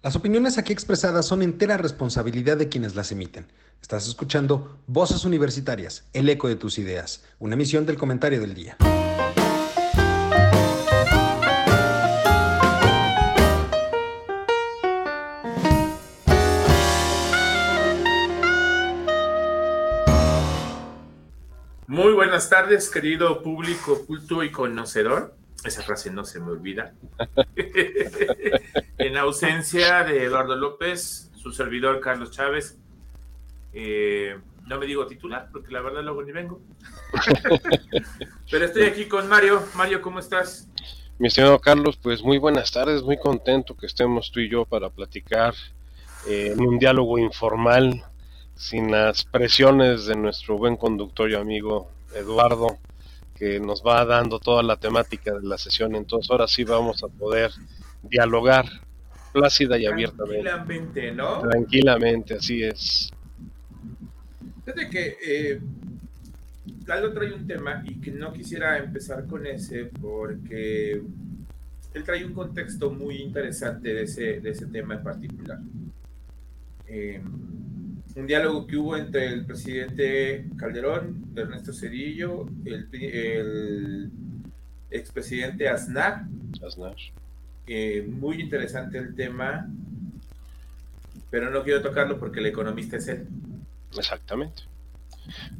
Las opiniones aquí expresadas son entera responsabilidad de quienes las emiten. Estás escuchando Voces Universitarias, el eco de tus ideas, una emisión del comentario del día. Muy buenas tardes, querido público culto y conocedor. Esa frase no se me olvida. en ausencia de Eduardo López, su servidor Carlos Chávez. Eh, no me digo titular, porque la verdad luego ni vengo. Pero estoy aquí con Mario. Mario, ¿cómo estás? Mi estimado Carlos, pues muy buenas tardes, muy contento que estemos tú y yo para platicar eh, en un diálogo informal, sin las presiones de nuestro buen conductor y amigo Eduardo que nos va dando toda la temática de la sesión. Entonces ahora sí vamos a poder dialogar plácida y abiertamente. Tranquilamente, ¿no? Tranquilamente, así es. Fíjate que eh, trae un tema y que no quisiera empezar con ese porque él trae un contexto muy interesante de ese, de ese tema en particular. Eh, un diálogo que hubo entre el presidente Calderón, Ernesto Cedillo, el, el expresidente Aznar. Aznar. Eh, muy interesante el tema, pero no quiero tocarlo porque el economista es él. Exactamente.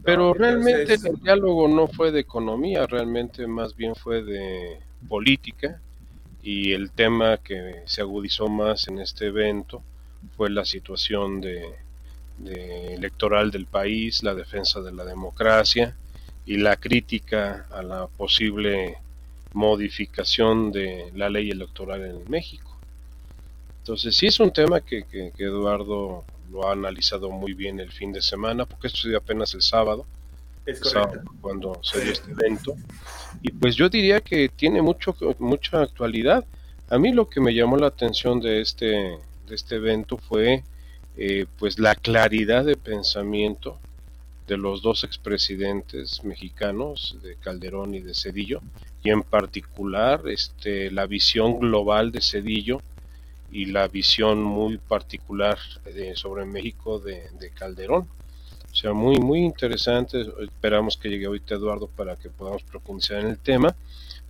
Pero realmente el diálogo no fue de economía, realmente más bien fue de política y el tema que se agudizó más en este evento fue la situación de electoral del país, la defensa de la democracia y la crítica a la posible modificación de la ley electoral en México. Entonces sí es un tema que, Eduardo lo ha analizado muy bien el fin de semana, porque esto se dio apenas el sábado, es cuando se dio este evento. Y pues yo diría que tiene mucho, mucha actualidad. A mí lo que me llamó la atención de este, de este evento fue eh, pues la claridad de pensamiento de los dos expresidentes mexicanos, de Calderón y de Cedillo, y en particular este, la visión global de Cedillo y la visión muy particular sobre México de, Calderón. O sea, muy, muy interesante. Esperamos que llegue ahorita Eduardo para que podamos profundizar en el tema.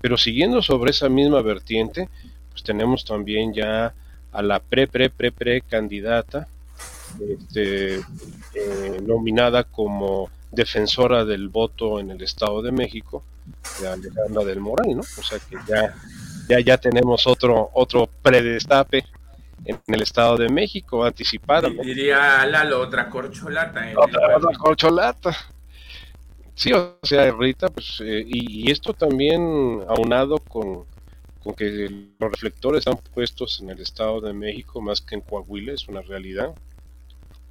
Pero siguiendo sobre esa misma vertiente, pues tenemos también ya a la pre, pre, pre, pre candidata este, eh, nominada como defensora del voto en el Estado de México, de Alejandra del Moral, ¿no? O sea que ya, ya, ya tenemos otro, otro predestape en el Estado de México, anticipado. Diría Lalo, otra corcholata. otra, corcholata. Sí, o sea, Rita, pues, eh, y, esto también aunado con, con que los reflectores están puestos en el Estado de México más que en Coahuila, es una realidad.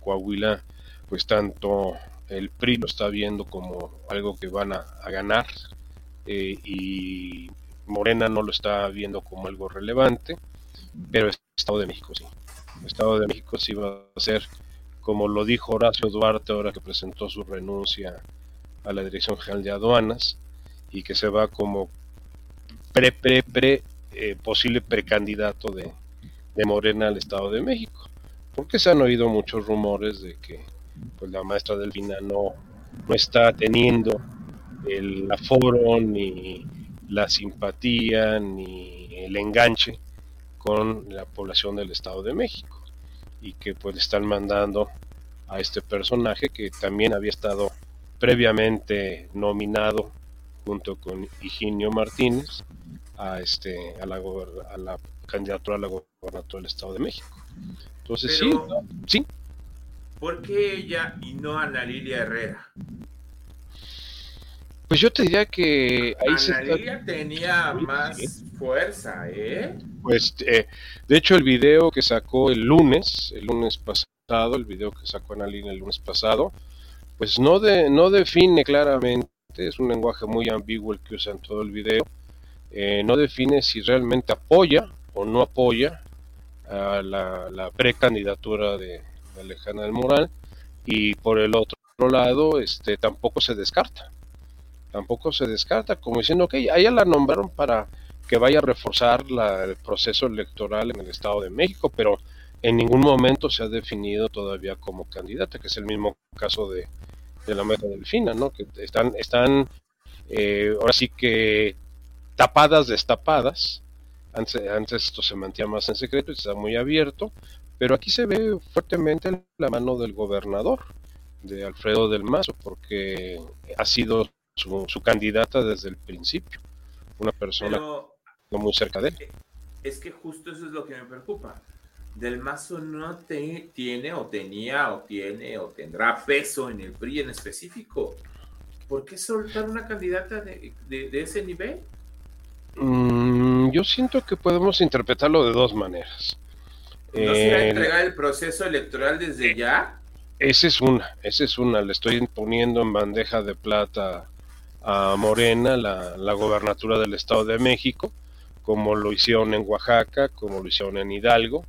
Coahuila, pues tanto el PRI lo está viendo como algo que van a, ganar eh, y Morena no lo está viendo como algo relevante, pero el Estado de México sí. El Estado de México sí va a ser, como lo dijo Horacio Duarte ahora que presentó su renuncia a la Dirección General de Aduanas y que se va como pre, pre, pre, eh, posible precandidato de, de Morena al Estado de México porque se han oído muchos rumores de que pues, la maestra Delfina no, no está teniendo el aforo ni la simpatía ni el enganche con la población del Estado de México y que pues están mandando a este personaje que también había estado previamente nominado junto con Higinio Martínez a este a la, a la candidatura a la gobernatura del Estado de México. Entonces sí, sí. ¿Por qué ella y no Ana Lilia Herrera? Pues yo te diría que ahí Ana Lilia tenía más fuerza, ¿eh? Pues eh, de hecho el video que sacó el lunes, el lunes pasado, el video que sacó Ana Lilia el lunes pasado, pues no, de, no define claramente, es un lenguaje muy ambiguo el que usa en todo el video, eh, no define si realmente apoya o no apoya a la, precandidatura de, Alejandra del Moral y por el otro lado este tampoco se descarta tampoco se descarta como diciendo que ella la nombraron para que vaya a reforzar el proceso electoral en el Estado de México pero en ningún momento se ha definido todavía como candidata, que es el mismo caso de, de la meta delfina, ¿no? Que están, están eh, ahora sí que tapadas, destapadas. Antes, antes esto se mantenía más en secreto y está muy abierto, pero aquí se ve fuertemente la mano del gobernador, de Alfredo del Mazo, porque ha sido su, su candidata desde el principio. Una persona muy cerca de él. Es que justo eso es lo que me preocupa. Del Mazo no te, tiene o tenía o tiene o tendrá peso en el PRI en específico. ¿Por qué soltar una candidata de, de, ese nivel? Mm, yo siento que podemos interpretarlo de dos maneras. ¿No se va a entregar el proceso electoral desde ya? Esa es una, esa es una. Le estoy poniendo en bandeja de plata a Morena la, la gobernatura del Estado de México, como lo hicieron en Oaxaca, como lo hicieron en Hidalgo,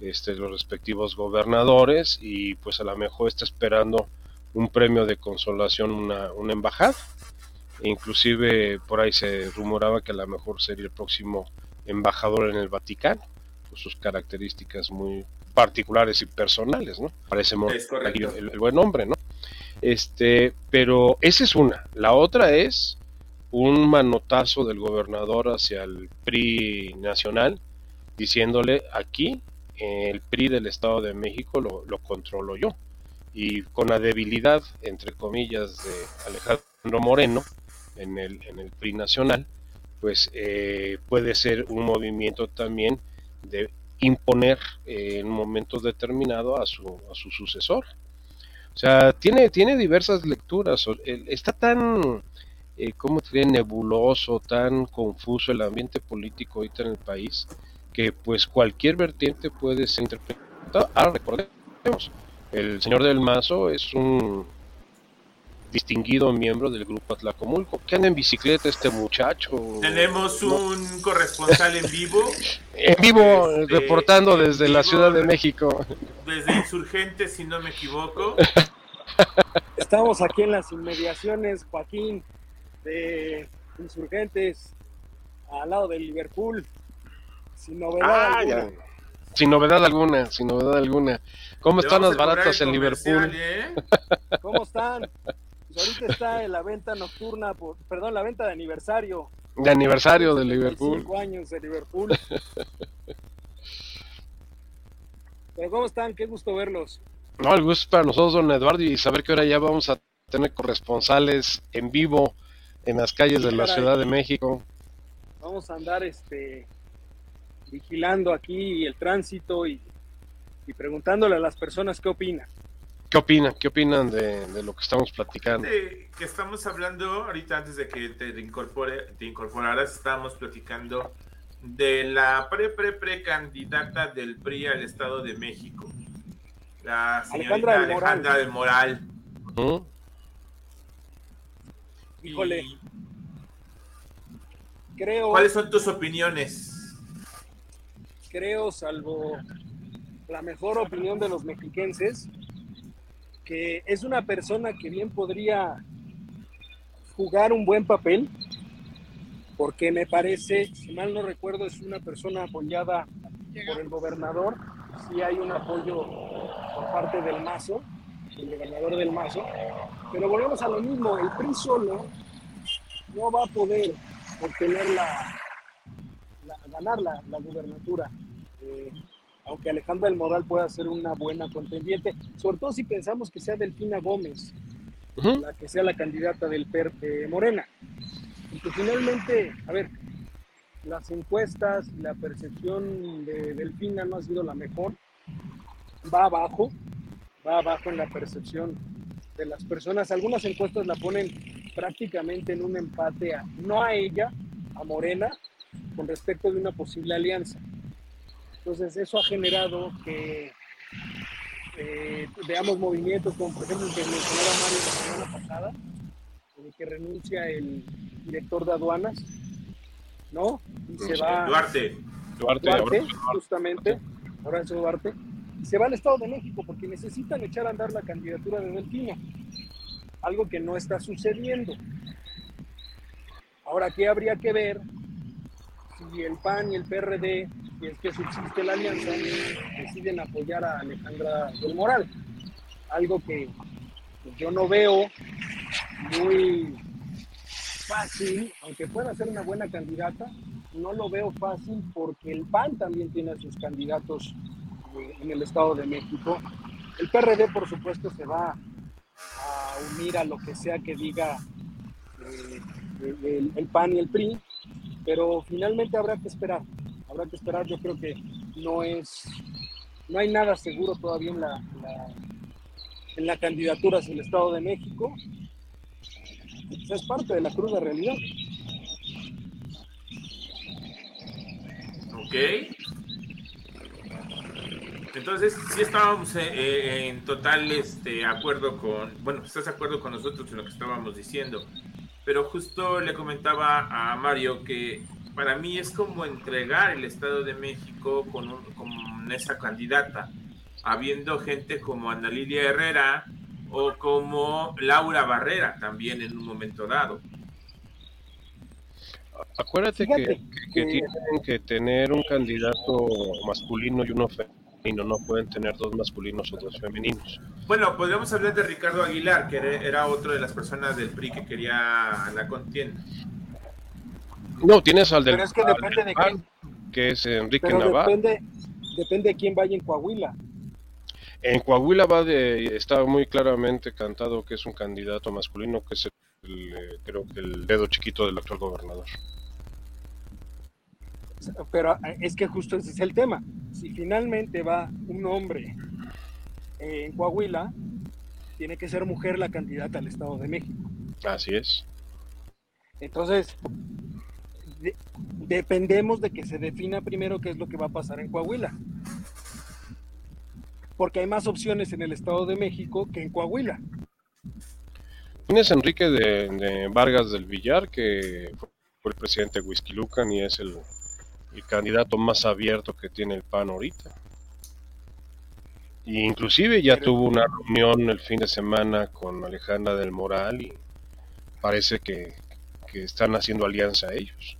este, los respectivos gobernadores, y pues a lo mejor está esperando un premio de consolación, una, una embajada. Inclusive por ahí se rumoraba que a lo mejor sería el próximo embajador en el Vaticano, por sus características muy particulares y personales, ¿no? Parece el, el, buen hombre, ¿no? Este, pero esa es una. La otra es un manotazo del gobernador hacia el PRI nacional, diciéndole aquí el PRI del Estado de México lo, lo controlo yo y con la debilidad, entre comillas, de Alejandro Moreno en el, en el PRI nacional, pues eh, puede ser un movimiento también de imponer eh, en un momento determinado a su, a su sucesor. O sea, tiene, tiene diversas lecturas. Está tan, eh, ¿cómo te nebuloso, tan confuso el ambiente político ahorita en el país, que pues cualquier vertiente puede ser interpretada. Ahora recordemos, el señor del Mazo es un distinguido miembro del grupo Atlacomulco. ¿Qué anda en bicicleta este muchacho? Tenemos un corresponsal en vivo. en vivo, este, reportando desde la Ciudad de México. Desde Insurgentes, si no me equivoco. Estamos aquí en las inmediaciones, Joaquín, de Insurgentes, al lado de Liverpool. Sin novedad ah, alguna. Sin novedad alguna, sin novedad alguna. ¿Cómo están las baratas en Liverpool? ¿eh? ¿Cómo están? Ahorita está en la venta nocturna, por, perdón, la venta de aniversario. De aniversario de Liverpool. Cinco años de Liverpool. Pero ¿cómo están? Qué gusto verlos. No, el gusto es para nosotros, don Eduardo, y saber que ahora ya vamos a tener corresponsales en vivo en las calles de la Ciudad de México. Vamos a andar este vigilando aquí el tránsito y y preguntándole a las personas qué opinan. ¿Qué opinan? ¿Qué opinan de, lo que estamos platicando? que estamos hablando, ahorita antes de que te, incorpore, te incorporaras, estábamos platicando de la pre-pre-pre-candidata del PRI al Estado de México, la señorita Alejandra del Moral. Híjole. Creo. ¿Cuáles son tus opiniones? Creo, salvo la mejor opinión de los mexiquenses, que es una persona que bien podría jugar un buen papel, porque me parece, si mal no recuerdo, es una persona apoyada por el gobernador, si hay un apoyo por parte del Mazo, el gobernador del Mazo, pero volvemos a lo mismo, el PRI solo no va a poder obtener la, ganar la, la gubernatura. Eh, aunque Alejandra del Moral pueda ser una buena contendiente, sobre todo si pensamos que sea Delfina Gómez, la que sea la candidata del PER de Morena. Porque finalmente, a ver, las encuestas y la percepción de Delfina no ha sido la mejor. Va abajo, va abajo en la percepción de las personas. Algunas encuestas la ponen prácticamente en un empate a, no a ella, a Morena, con respecto de una posible alianza. Entonces eso ha generado que eh, veamos movimientos como por ejemplo el que mencionaba Mario la semana pasada, de que renuncia el director de aduanas, ¿no? Y se va... Duarte. Duarte, Duarte justamente, Horacio Duarte. Y se va al Estado de México porque necesitan echar a andar la candidatura de Delfino. Algo que no está sucediendo. Ahora, ¿qué habría que ver si el PAN y el PRD si es que subsiste la alianza, deciden apoyar a Alejandra del Moral. Algo que yo no veo muy fácil, aunque pueda ser una buena candidata, no lo veo fácil porque el PAN también tiene a sus candidatos eh, en el Estado de México. El PRD, por supuesto, se va a unir a lo que sea que diga eh, el, PAN y el PRI, pero finalmente habrá que esperar. Habrá que esperar. Yo creo que no es, no hay nada seguro todavía en la, en la candidatura hacia el Estado de México es parte de la cruda realidad. Ok. Entonces, sí estábamos eh, eh, en total este, acuerdo con, bueno, estás de acuerdo con nosotros en lo que estábamos diciendo, pero justo le comentaba a Mario que para mí es como entregar el Estado de México con, con esa candidata, habiendo gente como Ana Lilia Herrera, o como Laura Barrera también en un momento dado. Acuérdate que, tienen que tener un candidato masculino y uno femenino, no pueden tener dos masculinos o dos femeninos. Bueno, podríamos hablar de Ricardo Aguilar, que era otro de las personas del PRI que quería la contienda. No, tienes al del, Pero es que depende de quién. que es Enrique Navarro. Depende, depende de quién vaya en Coahuila. En Coahuila va de, está muy claramente cantado que es un candidato masculino, que es el, eh, creo que el dedo chiquito del actual gobernador. Pero eh, es que justo ese es el tema. Si finalmente va un hombre eh, en Coahuila, tiene que ser mujer la candidata al Estado de México. Así es. Entonces, de, dependemos de que se defina primero qué es lo que va a pasar en Coahuila porque hay más opciones en el Estado de México que en Coahuila. Tienes Enrique de, Vargas del Villar, que fue el presidente de Whisky Lucan y es el, candidato más abierto que tiene el PAN ahorita. Y inclusive ya tuvo una reunión el fin de semana con Alejandra del Moral y parece que, que están haciendo alianza ellos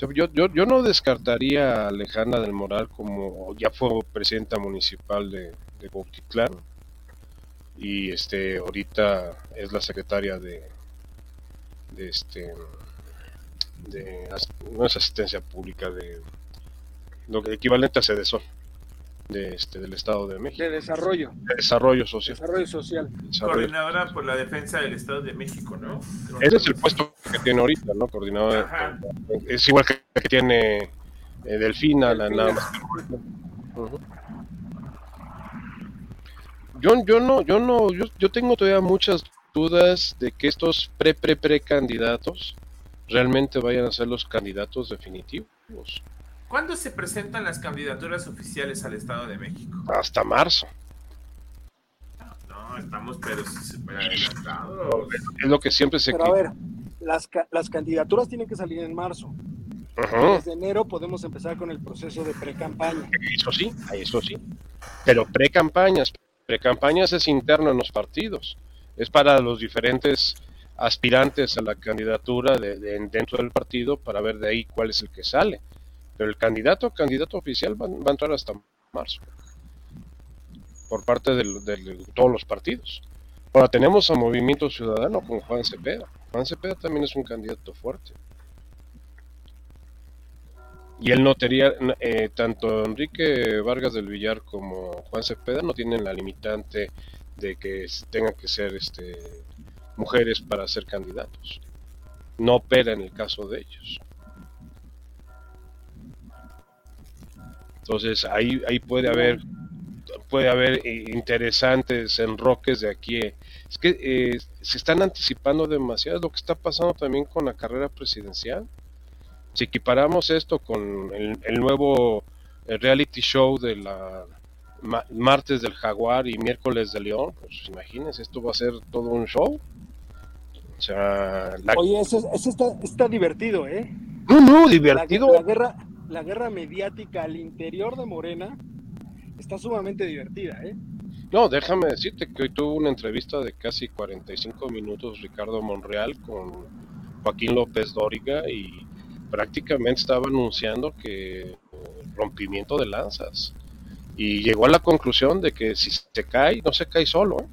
yo, yo, yo no descartaría a Alejandra del Moral como ya fue presidenta municipal de, de y este ahorita es la secretaria de, este de no es asistencia pública de lo equivalente a Cedesol de este del Estado de México. De desarrollo. De desarrollo social. Desarrollo social. Coordinadora por la defensa del Estado de México, ¿no? Ese es el puesto que tiene ahorita, ¿no? Coordinadora. Es igual que, que tiene eh, Delfina, la nada más. Yo, yo no, yo no, yo, yo tengo todavía muchas dudas de que estos pre pre pre candidatos realmente vayan a ser los candidatos definitivos. ¿Cuándo se presentan las candidaturas oficiales al Estado de México? Hasta marzo. No, estamos pero súper adelantados. Es lo que siempre se... Pero a ver, las, las candidaturas tienen que salir en marzo. Ajá. Desde enero podemos empezar con el proceso de pre-campaña. Eso sí, eso sí. Pero pre-campañas, pre-campañas es interno en los partidos. Es para los diferentes aspirantes a la candidatura de, de, dentro del partido para ver de ahí cuál es el que sale. Pero el candidato, candidato oficial va, a entrar hasta marzo. Por parte de, de, todos los partidos. Ahora tenemos a Movimiento Ciudadano con Juan Cepeda. Juan Cepeda también es un candidato fuerte. Y él no tenía, eh, tanto Enrique Vargas del Villar como Juan Cepeda no tienen la limitante de que tengan que ser este, mujeres para ser candidatos. No opera en el caso de ellos. Entonces ahí, ahí puede haber puede haber eh, interesantes enroques de aquí. Es que eh, se están anticipando demasiado lo que está pasando también con la carrera presidencial. Si equiparamos esto con el, el nuevo eh, reality show de la ma, martes del Jaguar y miércoles de León, pues imagínense, esto va a ser todo un show. O sea, la... Oye, eso, eso está, está, divertido, ¿eh? No, no, divertido. La, la guerra, la guerra mediática al interior de Morena está sumamente divertida, ¿eh? No, déjame decirte que hoy tuvo una entrevista de casi 45 minutos Ricardo Monreal con Joaquín López Dóriga y prácticamente estaba anunciando que rompimiento de lanzas y llegó a la conclusión de que si se cae, no se cae solo. ¿eh?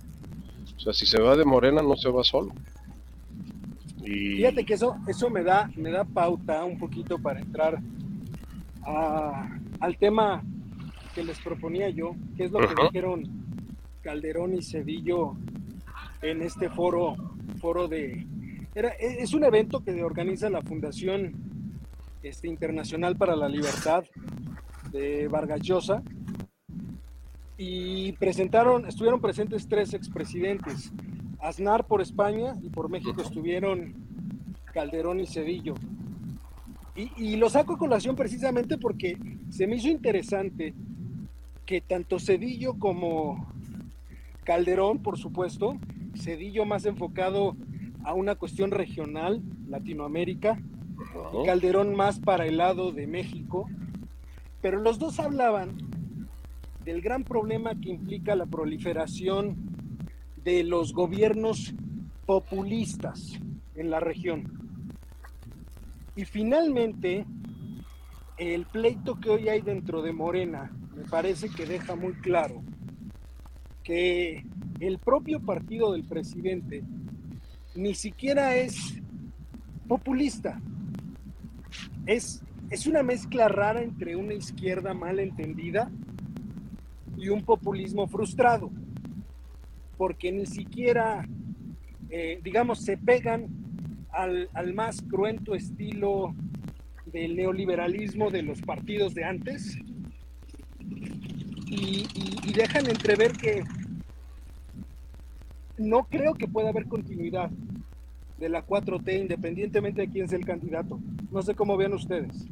O sea, si se va de Morena, no se va solo. Y... Fíjate que eso, eso me, da, me da pauta un poquito para entrar al tema que les proponía yo, que es lo que dijeron Calderón y Cedillo en este foro, foro de... Era, es un evento que organiza la Fundación este, Internacional para la Libertad de Vargas Llosa y presentaron, estuvieron presentes tres expresidentes. Aznar por España y por México estuvieron Calderón y Cedillo. Y, y, lo saco a colación precisamente porque se me hizo interesante que tanto Cedillo como Calderón, por supuesto, Cedillo más enfocado a una cuestión regional, Latinoamérica, Calderón más para el lado de México, pero los dos hablaban del gran problema que implica la proliferación de los gobiernos populistas en la región. Y finalmente, el pleito que hoy hay dentro de Morena me parece que deja muy claro que el propio partido del presidente ni siquiera es populista. Es, es una mezcla rara entre una izquierda mal entendida y un populismo frustrado, porque ni siquiera, eh, digamos, se pegan al, más cruento estilo del neoliberalismo de los partidos de antes y, dejan entrever que no creo que pueda haber continuidad de la 4T independientemente de quién sea el candidato. No sé cómo vean ustedes.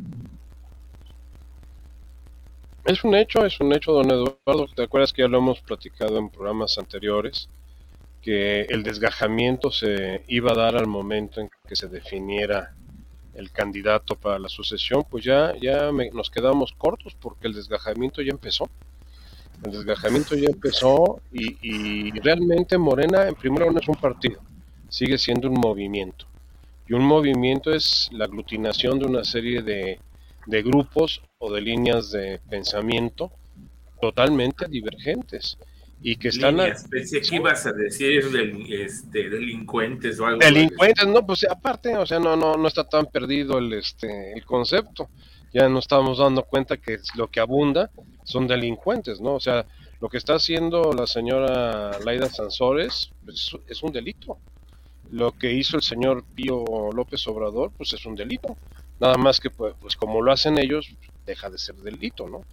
Es un hecho, es un hecho, don Eduardo. ¿Te acuerdas que ya lo hemos platicado en programas anteriores? Que el desgajamiento se iba a dar al momento en que se definiera el candidato para la sucesión, pues ya, ya nos quedamos cortos porque el desgajamiento ya empezó. El desgajamiento ya empezó y, realmente Morena en primero no es un partido, sigue siendo un movimiento. Y un movimiento es la aglutinación de una serie de, de grupos o de líneas de pensamiento totalmente divergentes y que están pensé que ibas a decir este, delincuentes o algo delincuentes no pues aparte o sea no no no está tan perdido el este el concepto. Ya nos estamos dando cuenta que lo que abunda son delincuentes no o sea lo que está haciendo la señora Laida Sansores pues, es un delito. Lo que hizo el señor Pío López Obrador pues es un delito. Nada más que, pues, pues, como lo hacen ellos, deja de ser delito, ¿no?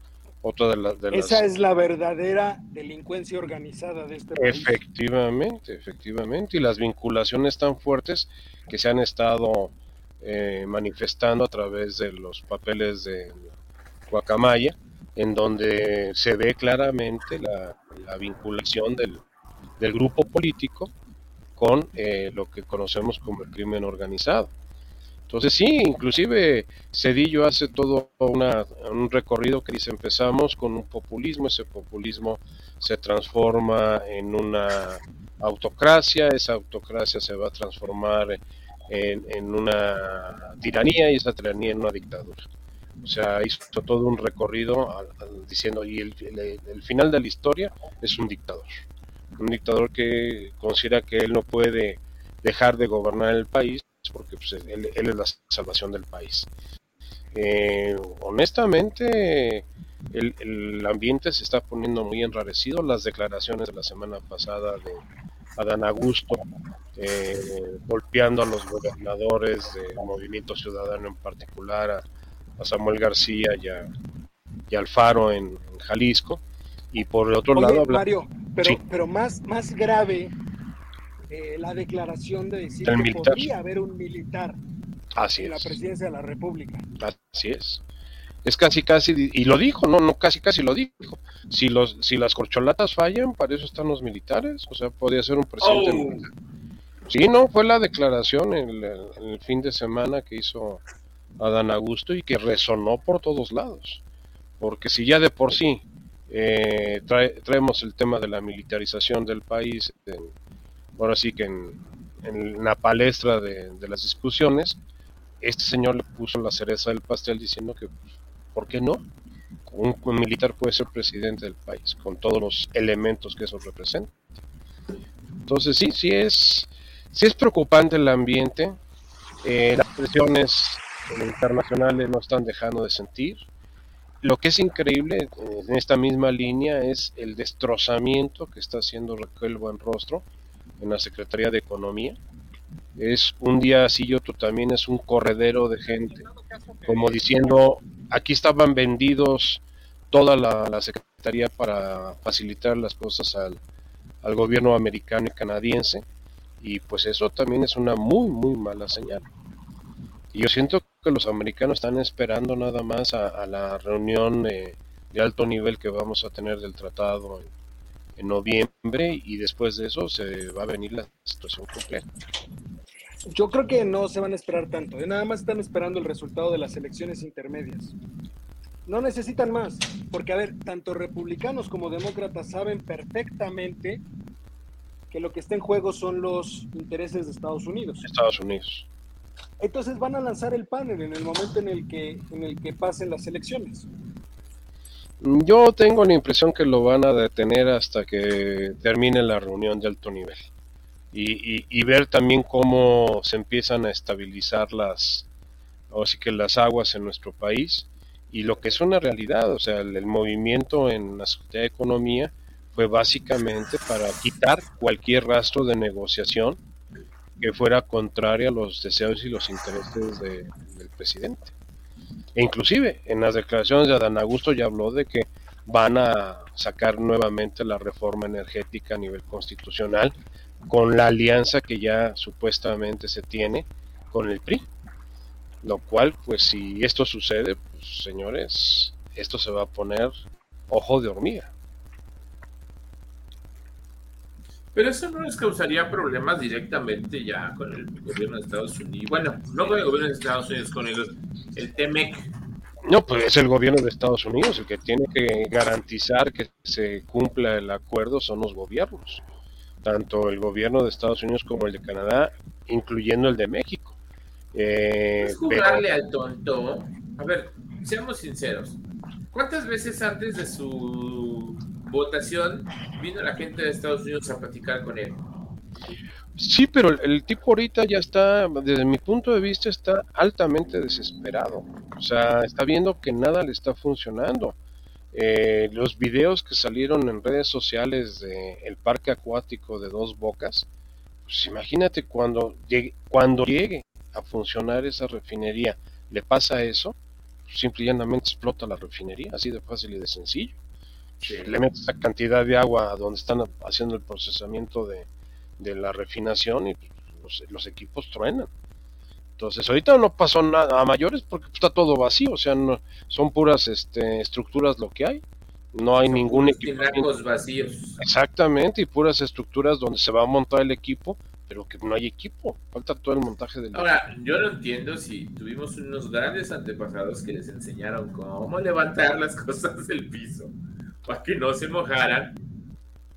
Otra de, Esa es la verdadera delincuencia organizada de este país. Efectivamente, efectivamente. Y las vinculaciones tan fuertes que se han estado eh, manifestando a través de los papeles de Guacamaya, en donde se ve claramente la, vinculación del, grupo político con eh, lo que conocemos como el crimen organizado. Entonces sí, inclusive Cedillo hace todo un recorrido que dice empezamos con un populismo, ese populismo se transforma en una autocracia, esa autocracia se va a transformar en, una tiranía y esa tiranía en una dictadura. O sea, hizo todo un recorrido diciendo, y el final de la historia es un dictador. Un dictador que considera que él no puede dejar de gobernar el país porque pues, él, es la salvación del país. Eh, honestamente, el, ambiente se está poniendo muy enrarecido. Las declaraciones de la semana pasada de Adán Augusto, eh, golpeando a los gobernadores del Movimiento Ciudadano en particular, a, Samuel García y a, y Alfaro en, Jalisco. Y por el otro lado, Mario, pero, pero más, más grave eh, la declaración de decir que podría haber un militar en la presidencia de la República. Así es. Es casi, casi, y lo dijo, no, no, casi, casi lo dijo. Si los, si las corcholatas fallan, para eso están los militares. O sea, podría ser un presidente. Oh. Sí, no, fue la declaración el, fin de semana que hizo Adán Augusto y que resonó por todos lados. Porque si ya de por sí eh, traemos el tema de la militarización del país ahora sí que en, la palestra de, las discusiones, este señor le puso la cereza del pastel diciendo que, ¿por qué no? Un, militar puede ser presidente del país, con todos los elementos que eso representa. Entonces sí, sí es, sí es preocupante el ambiente, eh, las presiones internacionales no están dejando de sentir. Lo que es increíble en esta misma línea es el destrozamiento que está haciendo Raquel Buenrostro en la Secretaría de Economía. Es un día así y otro también es un corredero de gente, como diciendo, aquí estaban vendidos toda la, Secretaría para facilitar las cosas al, al gobierno americano y canadiense, y pues eso también es una muy, muy mala señal. Y yo siento que los americanos están esperando nada más a, la reunión de alto nivel que vamos a tener del tratado en, noviembre y después de eso se va a venir la situación completa. Yo creo que no se van a esperar tanto, ¿eh? nada más están esperando el resultado de las elecciones intermedias. No necesitan más, porque a ver, tanto republicanos como demócratas saben perfectamente que lo que está en juego son los intereses de Estados Unidos. Estados Unidos. Entonces van a lanzar el panel en el momento en el que, en el que pasen las elecciones. Yo tengo la impresión que lo van a detener hasta que termine la reunión de alto nivel y, ver también cómo se empiezan a estabilizar las, o sí que las aguas en nuestro país y lo que es una realidad, o sea, el, movimiento en la Secretaría de Economía fue básicamente para quitar cualquier rastro de negociación que fuera contraria a los deseos y los intereses del presidente. Inclusive en las declaraciones de Adán Augusto ya habló de que van a sacar nuevamente la reforma energética a nivel constitucional con la alianza que ya supuestamente se tiene con el PRI. Lo cual, pues si esto sucede, pues señores, esto se va a poner ojo de hormiga. Pero eso no les causaría problemas directamente ya con el gobierno de Estados Unidos. Bueno, no con el gobierno de Estados Unidos, con el, el TEMEC. No, pues es el gobierno de Estados Unidos el que tiene que garantizar que se cumpla el acuerdo, son los gobiernos, tanto el gobierno de Estados Unidos como el de Canadá, incluyendo el de México. Eh, jugarle al tonto. A ver, seamos sinceros. ¿Cuántas veces antes de su votación, vino la gente de Estados Unidos a platicar con él. Sí, pero el, tipo ahorita ya está, desde mi punto de vista, está altamente desesperado. O sea, está viendo que nada le está funcionando. Eh, los videos que salieron en redes sociales del el parque acuático de Dos Bocas, pues imagínate cuando llegue, cuando llegue a funcionar esa refinería, le pasa eso, pues simple y llanamente explota la refinería, así de fácil y de sencillo le metes esa cantidad de agua donde están haciendo el procesamiento de, la refinación y los, equipos truenan. Entonces, ahorita no pasó nada a mayores porque está todo vacío, o sea, no, son puras este, estructuras lo que hay. No hay ningún equipo. vacíos. Exactamente, y puras estructuras donde se va a montar el equipo, pero que no hay equipo. Falta todo el montaje del Ahora, yo no entiendo si tuvimos unos grandes antepasados que les enseñaron cómo levantar las cosas del piso para que no se mojaran,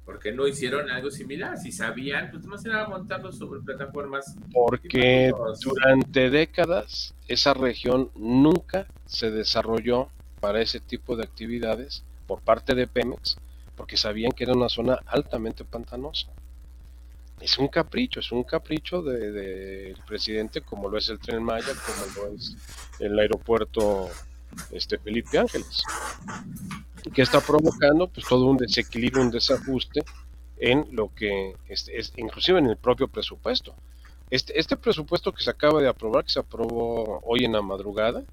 porque no hicieron algo similar. Si sabían, pues más era montarlo sobre plataformas. Porque durante décadas esa región nunca se desarrolló para ese tipo de actividades por parte de Pemex, porque sabían que era una zona altamente pantanosa. Es un capricho, es un capricho del de, presidente, como lo es el Tren Maya, como lo es el aeropuerto este, Felipe Ángeles que está provocando pues todo un desequilibrio, un desajuste en lo que es, es inclusive en el propio presupuesto. Este, este presupuesto que se acaba de aprobar, que se aprobó hoy en la madrugada,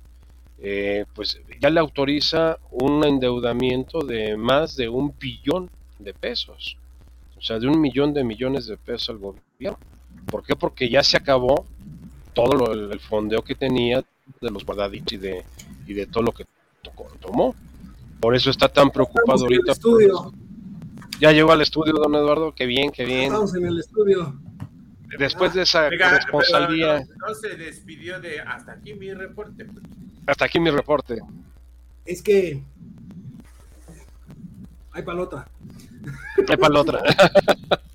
eh, pues ya le autoriza un endeudamiento de más de un billón de pesos, o sea, de un millón de millones de pesos al gobierno. ¿Por qué? Porque ya se acabó todo el fondeo que tenía de los guardaditos y de, y de todo lo que tomó. Por eso está tan preocupado ahorita. Ya llegó al estudio, don Eduardo. Qué bien, qué bien. Estamos en el estudio. Después de esa responsabilidad. No, se despidió de hasta aquí mi reporte. Hasta aquí mi reporte. Es que hay para otra. Hay para otra.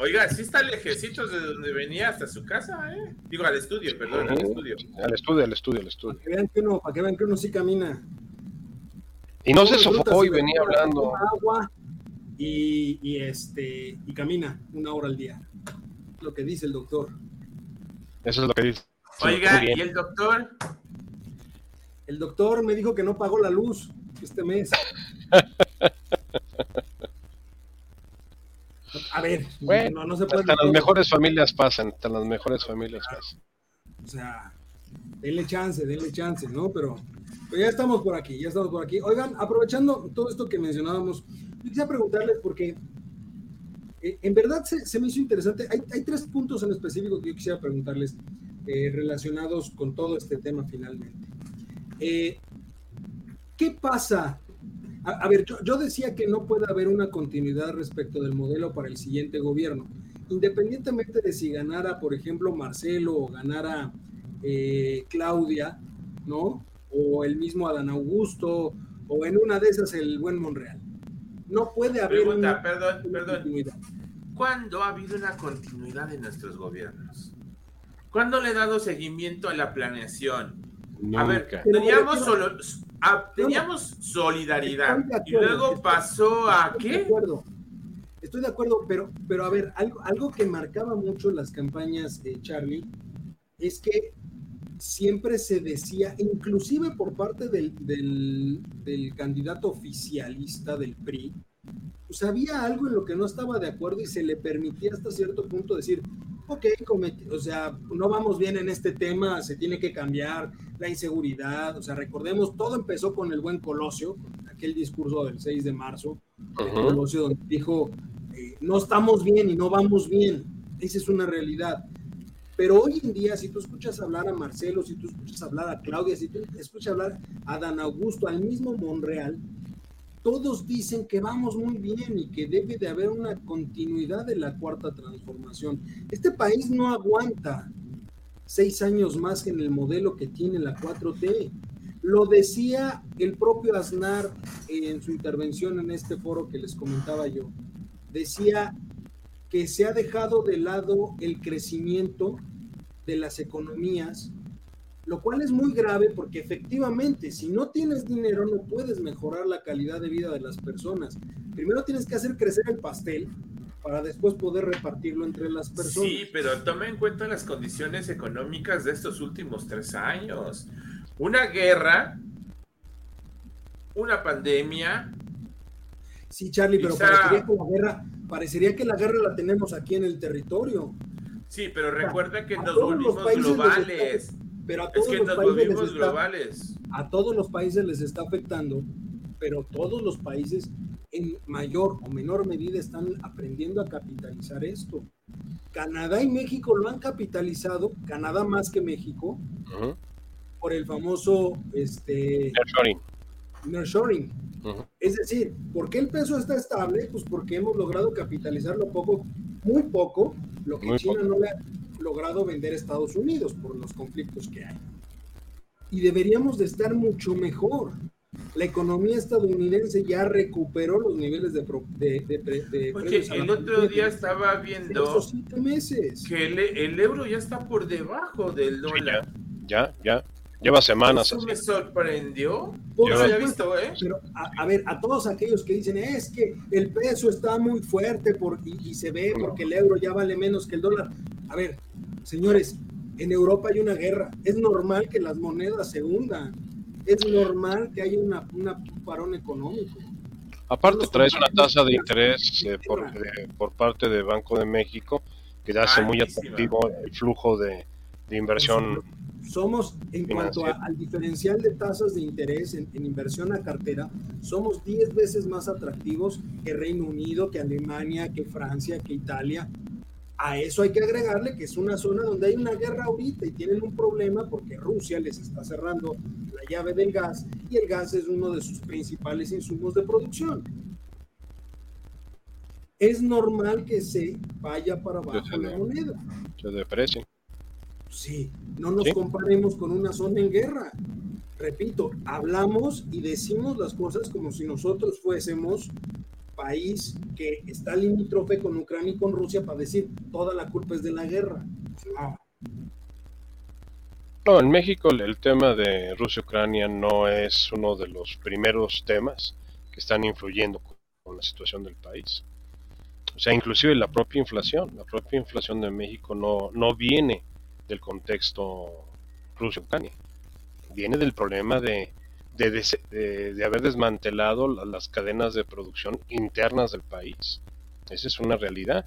Oiga, sí está lejecitos de donde venía hasta su casa, ¿eh? Digo, al estudio, perdón, al estudio. Al estudio, al estudio, al Para estudio. que vean que uno, para que vean que uno sí camina. Y no se sofocó y venía hablando. agua y, y, este y camina una hora al día. Lo que dice el doctor. Eso es lo que dice. Oiga. ¿y el doctor? El doctor me dijo que no pagó la luz este mes. A ver, Bueno, no, no se puede. Hasta las mejores familias pasan, hasta las mejores familias pasan. O sea, denle chance, denle chance, ¿no? Pero, pero ya estamos por aquí, ya estamos por aquí. Oigan, aprovechando todo esto que mencionábamos, yo quisiera preguntarles porque eh, en verdad se, me hizo interesante. Hay, hay tres puntos en específico que yo quisiera preguntarles eh, relacionados con todo este tema finalmente. Eh, ¿Qué pasa? A, a ver, yo, yo decía que no puede haber una continuidad respecto del modelo para el siguiente gobierno independientemente de si ganara, por ejemplo, Marcelo o ganara eh, Claudia, ¿no? O el mismo Adán Augusto, o en una de esas el buen Monreal. No puede haber Pregunta, una, perdón, una perdón. continuidad. ¿Cuándo ha habido una continuidad en nuestros gobiernos? ¿Cuándo le he dado seguimiento a la planeación? A ver, teníamos, solo, ah, teníamos solidaridad Estoy de y acuerdo, luego estoy- pasó a Estoy de qué? acuerdo. Estoy de acuerdo, pero, pero a ver, algo, algo que marcaba mucho las campañas de Charlie es que siempre se decía, inclusive por parte del, del, del candidato oficialista del PRI, pues había algo en lo que no estaba de acuerdo y se le permitía hasta cierto punto decir, ok, cometi- o sea, no vamos bien en este tema, se tiene que cambiar la inseguridad, o sea, recordemos, todo empezó con el buen Colosio, aquel discurso del 6 de marzo. Colosio, donde dijo, eh, no estamos bien y no vamos bien, esa es una realidad. Pero hoy en día, si tú escuchas hablar a Marcelo, si tú escuchas hablar a Claudia, si tú escuchas hablar a Dan Augusto, al mismo Monreal, todos dicen que vamos muy bien y que debe de haber una continuidad de la cuarta transformación. Este país no aguanta seis años más en el modelo que tiene la 4T. Lo decía el propio Aznar en su intervención en este foro que les comentaba yo. Decía que se ha dejado de lado el crecimiento de las economías, lo cual es muy grave porque efectivamente si no tienes dinero no puedes mejorar la calidad de vida de las personas. Primero tienes que hacer crecer el pastel para después poder repartirlo entre las personas. Sí, pero toma en cuenta las condiciones económicas de estos últimos tres años. Una guerra, una pandemia, Sí, Charlie, pero parecería la guerra, parecería que la guerra la tenemos aquí en el territorio. sí, pero recuerda que a nos todos los volvimos globales. Pero a Es todos que los nos países les volvimos está, globales. a todos los países les está afectando, pero todos los países en mayor o menor medida están aprendiendo a capitalizar esto. Canadá y México lo han capitalizado, Canadá más que México, por el famoso este, Nearshoring. Nearshoring. Ujú. Es decir, ¿por qué el peso está estable? Pues porque hemos logrado capitalizarlo poco, muy poco, lo que Muy China no le ha logrado vender a Estados Unidos por los conflictos que hay. Y deberíamos de estar mucho mejor. La economía estadounidense ya recuperó los niveles de, pro- de, de pre- de Oye, el otro producción día estaba viendo o siete meses. que el, el euro ya está por debajo del dólar. Ya, ya. Lleva semanas Eso así. me sorprendió. Yo lo había visto, ¿eh? Pero, a, a ver, a todos aquellos que dicen, es que el peso está muy fuerte por, y, y se ve porque el euro ya vale menos que el dólar. A ver, señores, en Europa hay una guerra. Es normal que las monedas se hundan. Es normal que haya una, una- un parón económico. Aparte traes una tasa de interés eh, por, de- por parte de Banco de México que hace muy atractivo el flujo de, de inversión. Somos, en cuanto a- al diferencial de tasas de interés en, en inversión a cartera, somos 10 veces más atractivos que Reino Unido, que Alemania, que Francia, que Italia. A eso hay que agregarle que es una zona donde hay una guerra ahorita y tienen un problema porque Rusia les está cerrando la llave del gas y el gas es uno de sus principales insumos de producción. Es normal que se vaya para abajo la moneda. Se deprecia. Sí, no nos Sí. comparemos con una zona en guerra. Repito, hablamos y decimos las cosas como si nosotros fuésemos país que está limítrofe con Ucrania y con Rusia para decir toda la culpa es de la guerra. No. No, en México el tema de Rusia-Ucrania no es uno de los primeros temas que están influyendo con la situación del país. O sea, inclusive la propia inflación, la propia inflación de México no, no viene del contexto Rusia-Ucrania, viene del problema de, de, haber desmantelado las cadenas de producción internas del país. Esa es una realidad.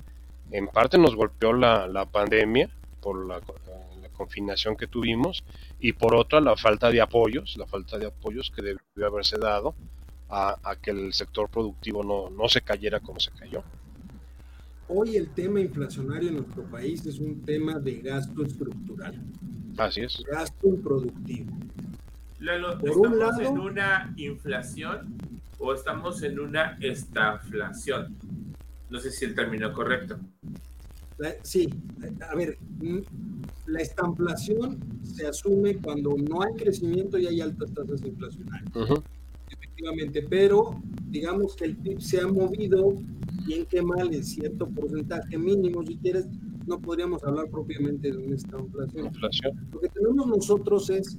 En parte nos golpeó la, la pandemia por la, la, confinación que tuvimos y por otra la falta de apoyos, la falta de apoyos que debió haberse dado a, a que el sector productivo no, no se cayera como se cayó. Hoy el tema inflacionario en nuestro país es un tema de gasto estructural. Así es. Gasto improductivo. ¿estamos en una inflación o estamos en una estaflación? No sé si el término es correcto. sí, a ver, mm, la estamplación se asume cuando no hay crecimiento y hay altas tasas inflacionarias. Efectivamente, pero digamos que el PIB se ha movido bien que mal en cierto porcentaje mínimo, si quieres, no podríamos hablar propiamente de una inflación. Lo que tenemos nosotros es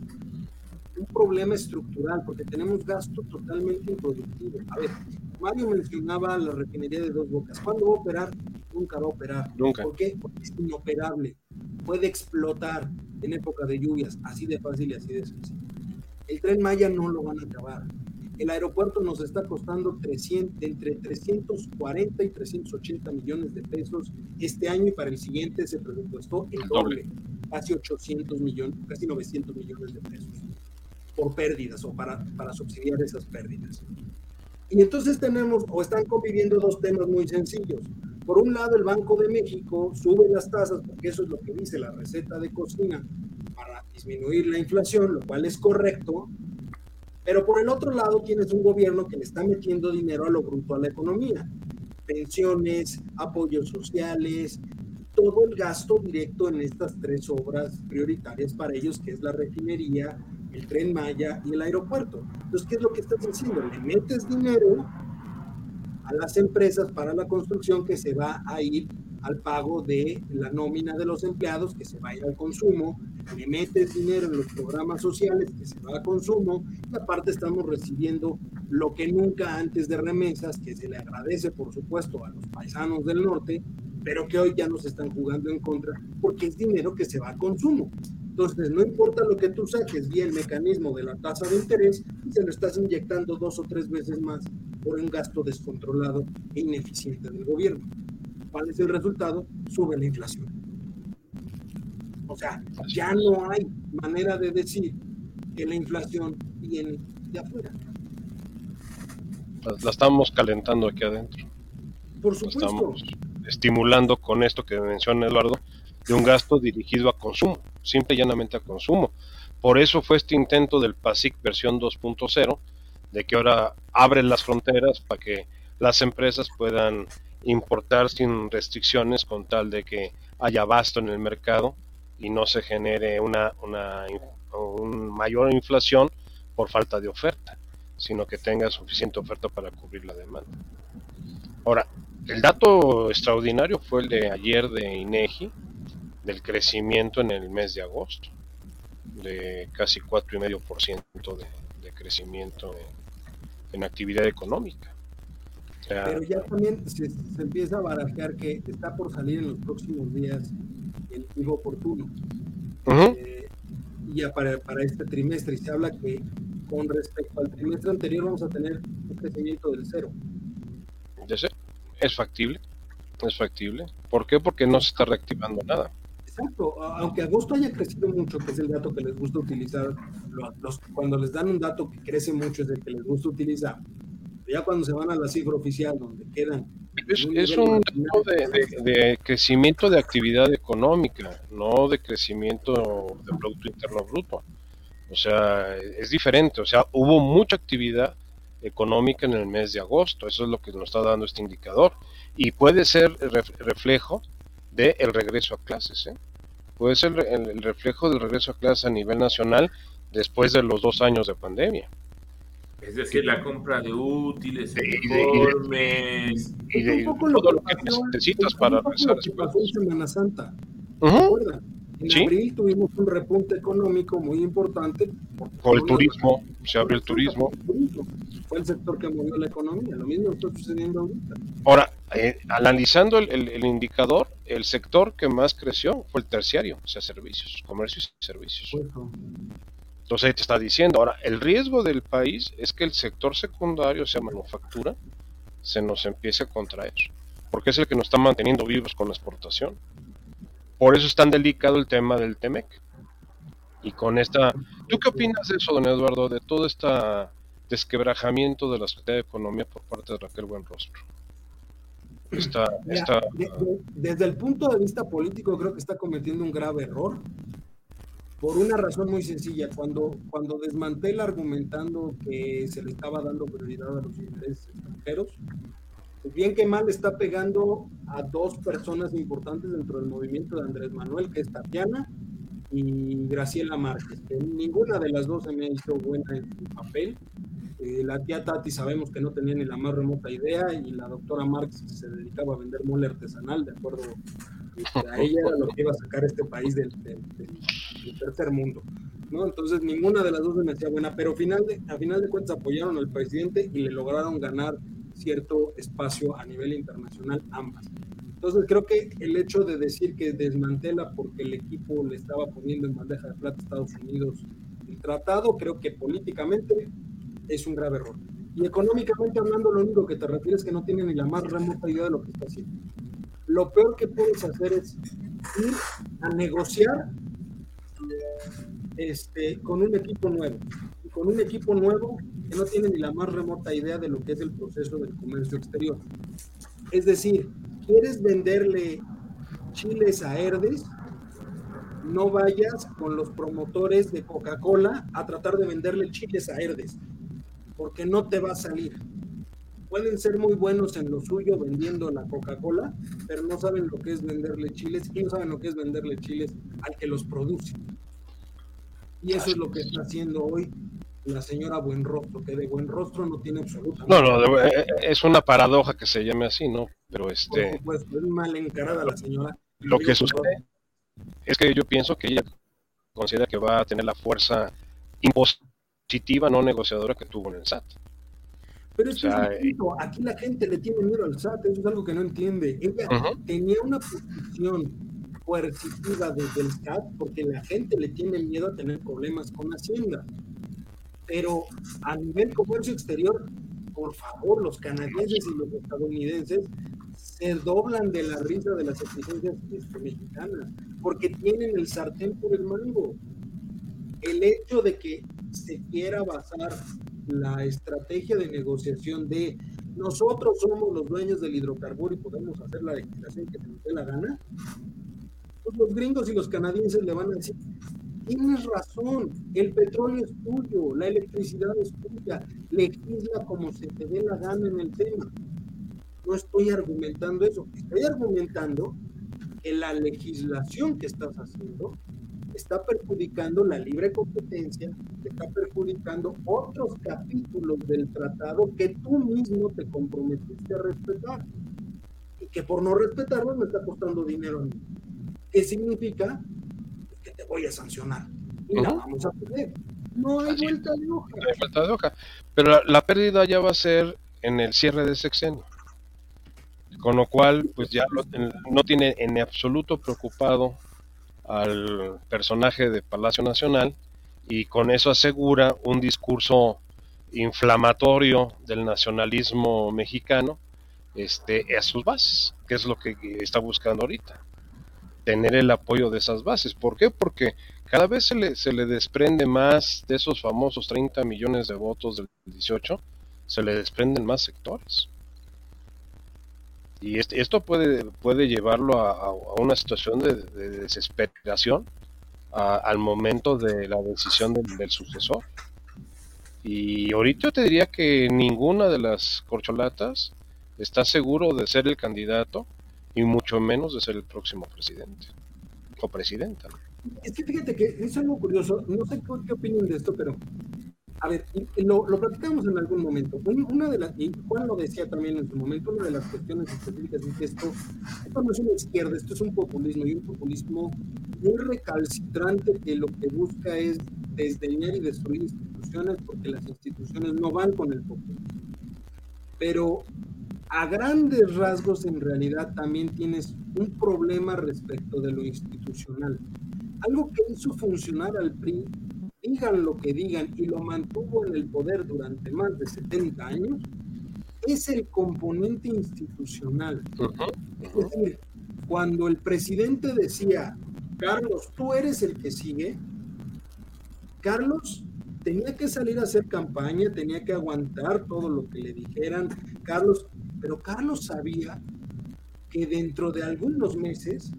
un problema estructural, porque tenemos gasto totalmente improductivo. A ver, Mario mencionaba la refinería de dos bocas. ¿Cuándo va a operar? Nunca va a operar. Nunca. ¿Por qué? Porque es inoperable. Puede explotar en época de lluvias, así de fácil y así de sencillo. El tren Maya no lo van a acabar el aeropuerto nos está costando 300, entre 340 y 380 millones de pesos este año y para el siguiente se presupuestó el doble, casi 800 millones, casi 900 millones de pesos por pérdidas o para, para subsidiar esas pérdidas. Y entonces tenemos o están conviviendo dos temas muy sencillos. Por un lado, el Banco de México sube las tasas, porque eso es lo que dice la receta de cocina, para disminuir la inflación, lo cual es correcto, pero por el otro lado tienes un gobierno que le está metiendo dinero a lo bruto a la economía. Pensiones, apoyos sociales, todo el gasto directo en estas tres obras prioritarias para ellos, que es la refinería, el tren Maya y el aeropuerto. Entonces, ¿qué es lo que estás haciendo? Le metes dinero a las empresas para la construcción que se va a ir al pago de la nómina de los empleados, que se va a ir al consumo, le metes dinero en los programas sociales, que se va a consumo, y aparte estamos recibiendo lo que nunca antes de remesas, que se le agradece, por supuesto, a los paisanos del norte, pero que hoy ya nos están jugando en contra, porque es dinero que se va a consumo. Entonces, no importa lo que tú saques, bien el mecanismo de la tasa de interés, se lo estás inyectando dos o tres veces más por un gasto descontrolado e ineficiente del gobierno. ¿Cuál es el resultado? Sube la inflación. O sea, ya no hay manera de decir que la inflación viene de afuera. La estamos calentando aquí adentro. Por supuesto. estamos estimulando con esto que menciona Eduardo, de un gasto dirigido a consumo, simple y llanamente a consumo. Por eso fue este intento del PASIC versión 2.0, de que ahora abren las fronteras para que las empresas puedan importar sin restricciones con tal de que haya abasto en el mercado y no se genere una, una, mayor inflación por falta de oferta, sino que tenga suficiente oferta para cubrir la demanda. Ahora, el dato extraordinario fue el de ayer de INEGI, del crecimiento en el mes de agosto, de casi 4,5% de, de crecimiento en actividad económica. Pero ya también se, empieza a barajar que está por salir en los próximos días el pivo oportuno. Eh, ya para, para, este trimestre, y se habla que con respecto al trimestre anterior vamos a tener un crecimiento del cero. Ya sé, es factible, es factible. ¿Por qué? Porque no se está reactivando nada. Exacto, aunque agosto haya crecido mucho, que es el dato que les gusta utilizar, los, cuando les dan un dato que crece mucho es el que les gusta utilizar, ya cuando se van a la cifra oficial, donde quedan... Es, un dato de, crecimiento de actividad económica, no de crecimiento de Producto Interno Bruto. O sea, es diferente. O sea, hubo mucha actividad económica en el mes de agosto. Eso es lo que nos está dando este indicador. Y puede ser reflejo del el regreso a clases. ¿eh? Puede ser el reflejo del regreso a clases a nivel nacional después de los dos años de pandemia. Es decir, la compra de útiles, uniformes. Y de, todo lo que necesitas para regresar a Semana Santa. En abril tuvimos un repunte económico muy importante. Con el turismo, se abre el turismo. Fue el sector que movió la economía, lo mismo está sucediendo ahorita. Ahora, eh, analizando el, el, indicador, el sector que más creció fue el terciario, o sea, servicios, comercios y servicios. Entonces ahí te está diciendo, ahora, el riesgo del país es que el sector secundario, o sea, manufactura, se nos empiece a contraer, porque es el que nos está manteniendo vivos con la exportación. Por eso es tan delicado el tema del TEMEC. Y con esta... ¿Tú qué opinas de eso, don Eduardo, de todo este desquebrajamiento de la Secretaría de Economía por parte de Raquel Buenrostro? Está, desde el punto de vista político creo que está cometiendo un grave error por una razón muy sencilla. Cuando, cuando desmantela argumentando que se le estaba dando prioridad a los intereses extranjeros, bien que mal está pegando a dos personas importantes dentro del movimiento de Andrés Manuel, que es Tatiana y Graciela Márquez, que ninguna de las dos se me visto buena en su papel. Eh, la tía Tati sabemos que no tenía ni la más remota idea y la doctora Márquez se dedicaba a vender mole artesanal, de acuerdo este, a ella era lo que iba a sacar este país del, tercer mundo. ¿no? Entonces ninguna de las dos me hacía buena, pero final de, a final de cuentas apoyaron al presidente y le lograron ganar cierto espacio a nivel internacional ambas. Entonces creo que el hecho de decir que desmantela porque el equipo le estaba poniendo en bandeja de plata a Estados Unidos el tratado, creo que políticamente es un grave error. Y económicamente hablando, lo único que te refieres es que no tiene ni la más remota idea de lo que está haciendo. Lo peor que puedes hacer es ir a negociar este, con un equipo nuevo con un equipo nuevo que no tiene ni la más remota idea de lo que es el proceso del comercio exterior. Es decir, quieres venderle chiles a Herdes, no vayas con los promotores de Coca-Cola a tratar de venderle chiles a Herdes, porque no te va a salir. Pueden ser muy buenos en lo suyo vendiendo la Coca-Cola, pero no saben lo que es venderle chiles y no saben lo que es venderle chiles al que los produce. Y eso es lo que está haciendo hoy la señora buen rostro, que de buen rostro no tiene absolutamente. No, no, eh, eh, es una paradoja que se llame así, ¿no? Pero este. Pues es mal encarada la señora. Lo que sucede es que yo pienso que ella considera que va a tener la fuerza impositiva, no negociadora que tuvo en el SAT. Pero es que eh, aquí la gente le tiene miedo al SAT, eso es algo que no entiende. Ella tenía una posición coercitiva desde el SAT porque la gente le tiene miedo a tener problemas con Hacienda. Pero a nivel comercio exterior, por favor, los canadienses y los estadounidenses se doblan de la risa de las exigencias este, mexicanas, porque tienen el sartén por el mango. El hecho de que se quiera basar la estrategia de negociación de nosotros somos los dueños del hidrocarburo y podemos hacer la legislación que nos dé la gana, pues los gringos y los canadienses le van a decir, Tienes razón, el petróleo es tuyo, la electricidad es tuya, legisla como se te dé la gana en el tema. No estoy argumentando eso, estoy argumentando que la legislación que estás haciendo está perjudicando la libre competencia, está perjudicando otros capítulos del tratado que tú mismo te comprometiste a respetar y que por no respetarlo me está costando dinero a mí. ¿Qué significa? que te voy a sancionar. Y la vamos a perder. No hay vuelta de hoja. No hay vuelta de hoja. Pero la, pérdida ya va a ser en el cierre de sexenio. Con lo cual, pues ya no tiene en absoluto preocupado al personaje de Palacio Nacional y con eso asegura un discurso inflamatorio del nacionalismo mexicano este, a sus bases, que es lo que está buscando ahorita tener el apoyo de esas bases. ¿Por qué? Porque cada vez se le, se le desprende más de esos famosos 30 millones de votos del 18, se le desprenden más sectores. Y esto puede, puede llevarlo a, una situación de, desesperación al momento de la decisión del, del, sucesor. Y ahorita yo te diría que ninguna de las corcholatas está seguro de ser el candidato y mucho menos de ser el próximo presidente o presidenta. Es que fíjate que es algo curioso, no sé qué, qué opinan de esto, pero a ver, lo, lo platicamos en algún momento. Una de las, y Juan lo decía también en su momento, una de las cuestiones específicas es que esto, esto no es una izquierda, esto es un populismo y un populismo muy recalcitrante que lo que busca es desdeñar y destruir instituciones porque las instituciones no van con el populismo. Pero a grandes rasgos en realidad también tienes un problema respecto de lo institucional. Algo que hizo funcionar al PRI digan lo que digan, y lo mantuvo en el poder durante más de 70 años, es el componente institucional. Es decir, cuando el presidente decía, Carlos, tú eres el que sigue, Carlos tenía que salir a hacer campaña, tenía que aguantar todo lo que le dijeran, Carlos, pero Carlos sabía que dentro de algunos meses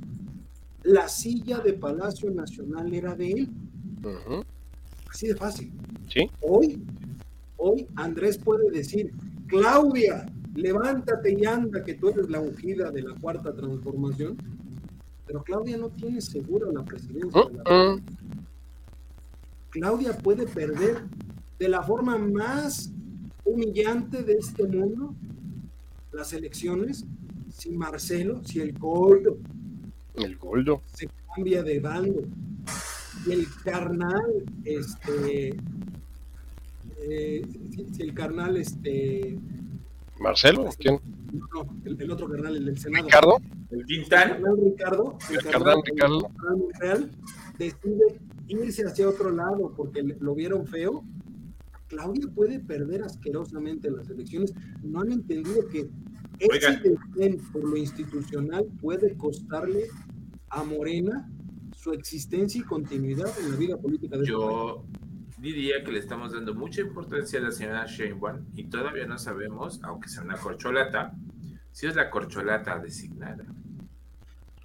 la silla de Palacio Nacional era de él. Así de fácil. ¿Sí? Hoy, hoy Andrés puede decir, Claudia, levántate y anda, que tú eres la ungida de la cuarta transformación. Pero Claudia no tiene seguro la presidencia. Uh-uh. Claudia puede perder de la forma más humillante de este mundo las elecciones si Marcelo, si el Goldo, el Goldo se cambia de bando si el carnal, este, eh, si, el carnal, este... Marcelo, este, ¿quién? No, el, otro carnal, el del Senado. ¿Ricardo? El Tintán. El Ricardo. El, carnal, Ricardo. Real, decide irse hacia otro lado porque lo vieron feo. Claudia puede perder asquerosamente las elecciones. No han entendido que ese desdén por lo institucional puede costarle a Morena su existencia y continuidad en la vida política de este Yo diría que le estamos dando mucha importancia a la señora Sheinbaum y todavía no sabemos, aunque sea una corcholata, si es la corcholata designada.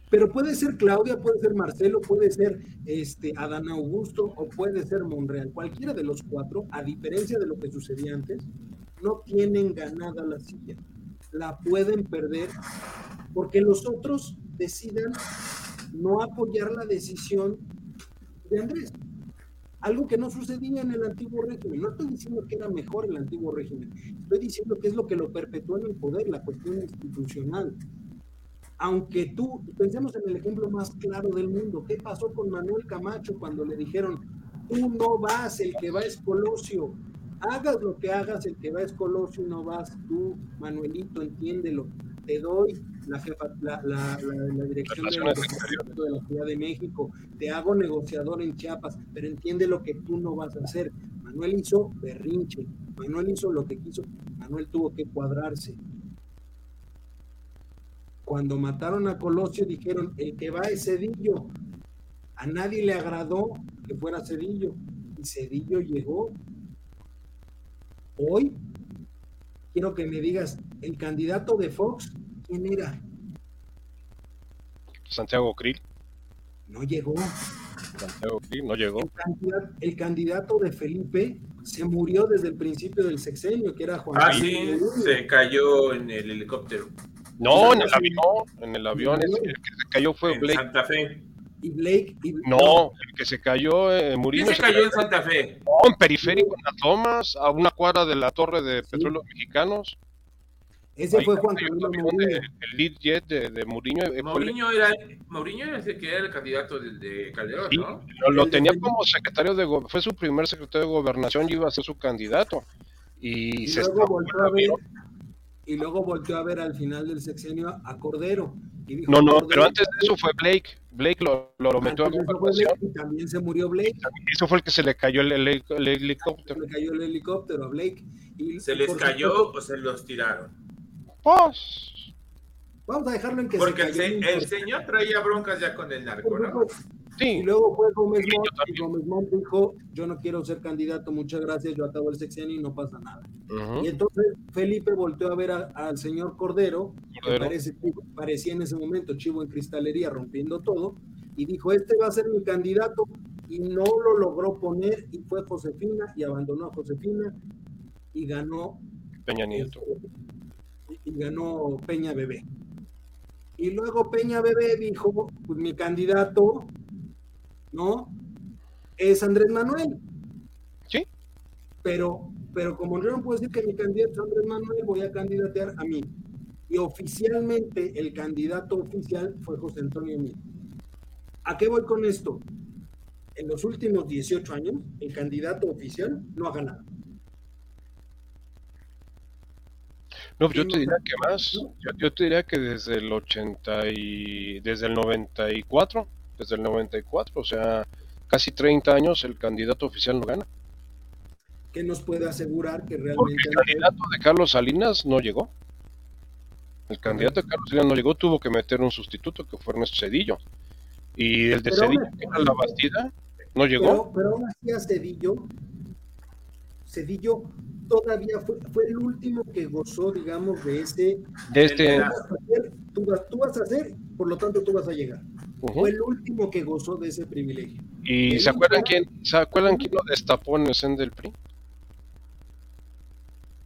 Pero puede ser Claudia, puede ser Marcelo, puede ser este Adán Augusto o puede ser Monreal. Cualquiera de los cuatro, a diferencia de lo que sucedía antes, no tienen ganada la silla. La pueden perder porque los otros decidan no apoyar la decisión de Andrés. Algo que no sucedía en el antiguo régimen. No estoy diciendo que era mejor el antiguo régimen. Estoy diciendo que es lo que lo perpetuó en el poder, la cuestión institucional. Aunque tú, pensemos en el ejemplo más claro del mundo. ¿Qué pasó con Manuel Camacho cuando le dijeron, tú no vas, el que va es Colosio? Hagas lo que hagas, el que va es Colosio no vas tú, Manuelito, entiéndelo te doy la, jefa, la, la, la, dirección de, la Ciudad de México, te hago negociador en Chiapas, pero entiende lo que tú no vas a hacer. Manuel hizo berrinche, Manuel hizo lo que quiso, Manuel tuvo que cuadrarse. Cuando mataron a Colosio dijeron, el que va es Cedillo. A nadie le agradó que fuera Cedillo. Y Cedillo llegó. Hoy quiero que me digas, el candidato de Fox, ¿quién era? Santiago Krill. No llegó. Santiago Krill no llegó. El candidato, de Felipe se murió desde el principio del sexenio, que era Juan. Ah, sí, se cayó en el helicóptero. No, en el avión, en el avión, el que se cayó fue Blake. Santa Fe y Blake. Y... No, el que se cayó, eh, Murillo. se, cayó en Santa Fe? No, en periférico, en las tomas, a una cuadra de la torre de petróleos mexicanos. Ese fue Juan Camilo Mourinho. El lead jet de, de Mourinho. Mourinho era, Mourinho era el que era el candidato de, de Calderón, ¿no? Lo, tenía como secretario de fue su primer secretario de gobernación y iba a ser su candidato. Y, y luego volvió a ver, y luego volvió a ver al final del sexenio a Cordero. Y dijo, no, no, pero antes de eso fue Blake. Blake lo, lo, metió a gobernación. Y también se murió Blake. Eso fue el que se le cayó el, el, el helicóptero. Se le cayó el helicóptero a Blake. Y, ¿Se les cayó o se los tiraron? Pues. Vamos a dejarlo en que Porque se el, el, señor traía broncas ya con el narco, ¿no? Sí. Y luego fue Gómez Montt, y Gómez Montt dijo, yo no quiero ser candidato, muchas gracias, yo acabo el sexenio y no pasa nada. Uh -huh. Y entonces Felipe volteó a ver a, al señor Cordero, Cordero. que parece, parecía en ese momento chivo en cristalería, rompiendo todo, y dijo, este va a ser mi candidato, y no lo logró poner, y fue Josefina, y abandonó a Josefina, y ganó Peña Nieto. Y, y ganó Peña Bebé. Y luego Peña Bebé dijo, pues mi candidato ¿no? Es Andrés Manuel. Sí. Pero, pero como yo no puedo decir que mi candidato es Andrés Manuel, voy a candidatear a mí. Y oficialmente el candidato oficial fue José Antonio Mí. ¿A qué voy con esto? En los últimos 18 años, el candidato oficial no ha ganado. No, pues yo te diría que más. Yo, yo, te diría que desde el 80 y desde el 94, desde el 94, o sea, casi 30 años el candidato oficial no gana. ¿Qué nos puede asegurar que realmente Porque el candidato de Carlos Salinas no llegó. El candidato de Carlos Salinas no llegó, tuvo que meter un sustituto que fue Ernesto Cedillo. Y el de Cedillo, que era la Bastida, no llegó. Pero, pero aún así a Cedillo, Cedillo todavía fue, fue el último que gozó, digamos, de ese... de este, Tú vas, a hacer, tú, vas, a hacer, por lo tanto tú vas a llegar. Fue el último que gozó de ese privilegio. ¿Y el se acuerdan quién, se acuerdan quién lo destapó en el CEN del PRI?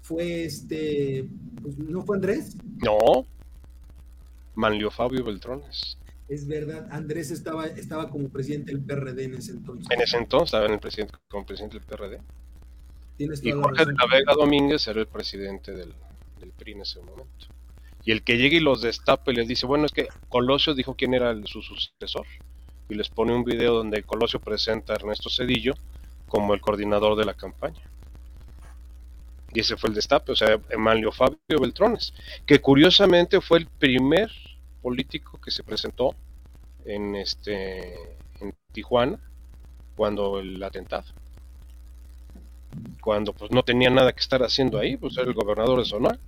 Fue este, pues, ¿no fue Andrés? No. Manlio Fabio Beltrones. Es verdad, Andrés estaba, estaba como presidente del PRD en ese entonces. En ese entonces estaba en el presidente, como presidente del PRD. Tienes Y Jorge de la Vega Domínguez era el presidente del, del PRI en ese momento. Y el que llega y los destapa y les dice, bueno, es que Colosio dijo quién era el- su sucesor. Y les pone un video donde Colosio presenta a Ernesto Cedillo como el coordinador de la campaña. Y ese fue el destape, o sea, Emanlio Fabio Beltrones, que curiosamente fue el primer político que se presentó en este en Tijuana cuando el atentado cuando pues no tenía nada que estar haciendo ahí, pues era el gobernador de Sonora.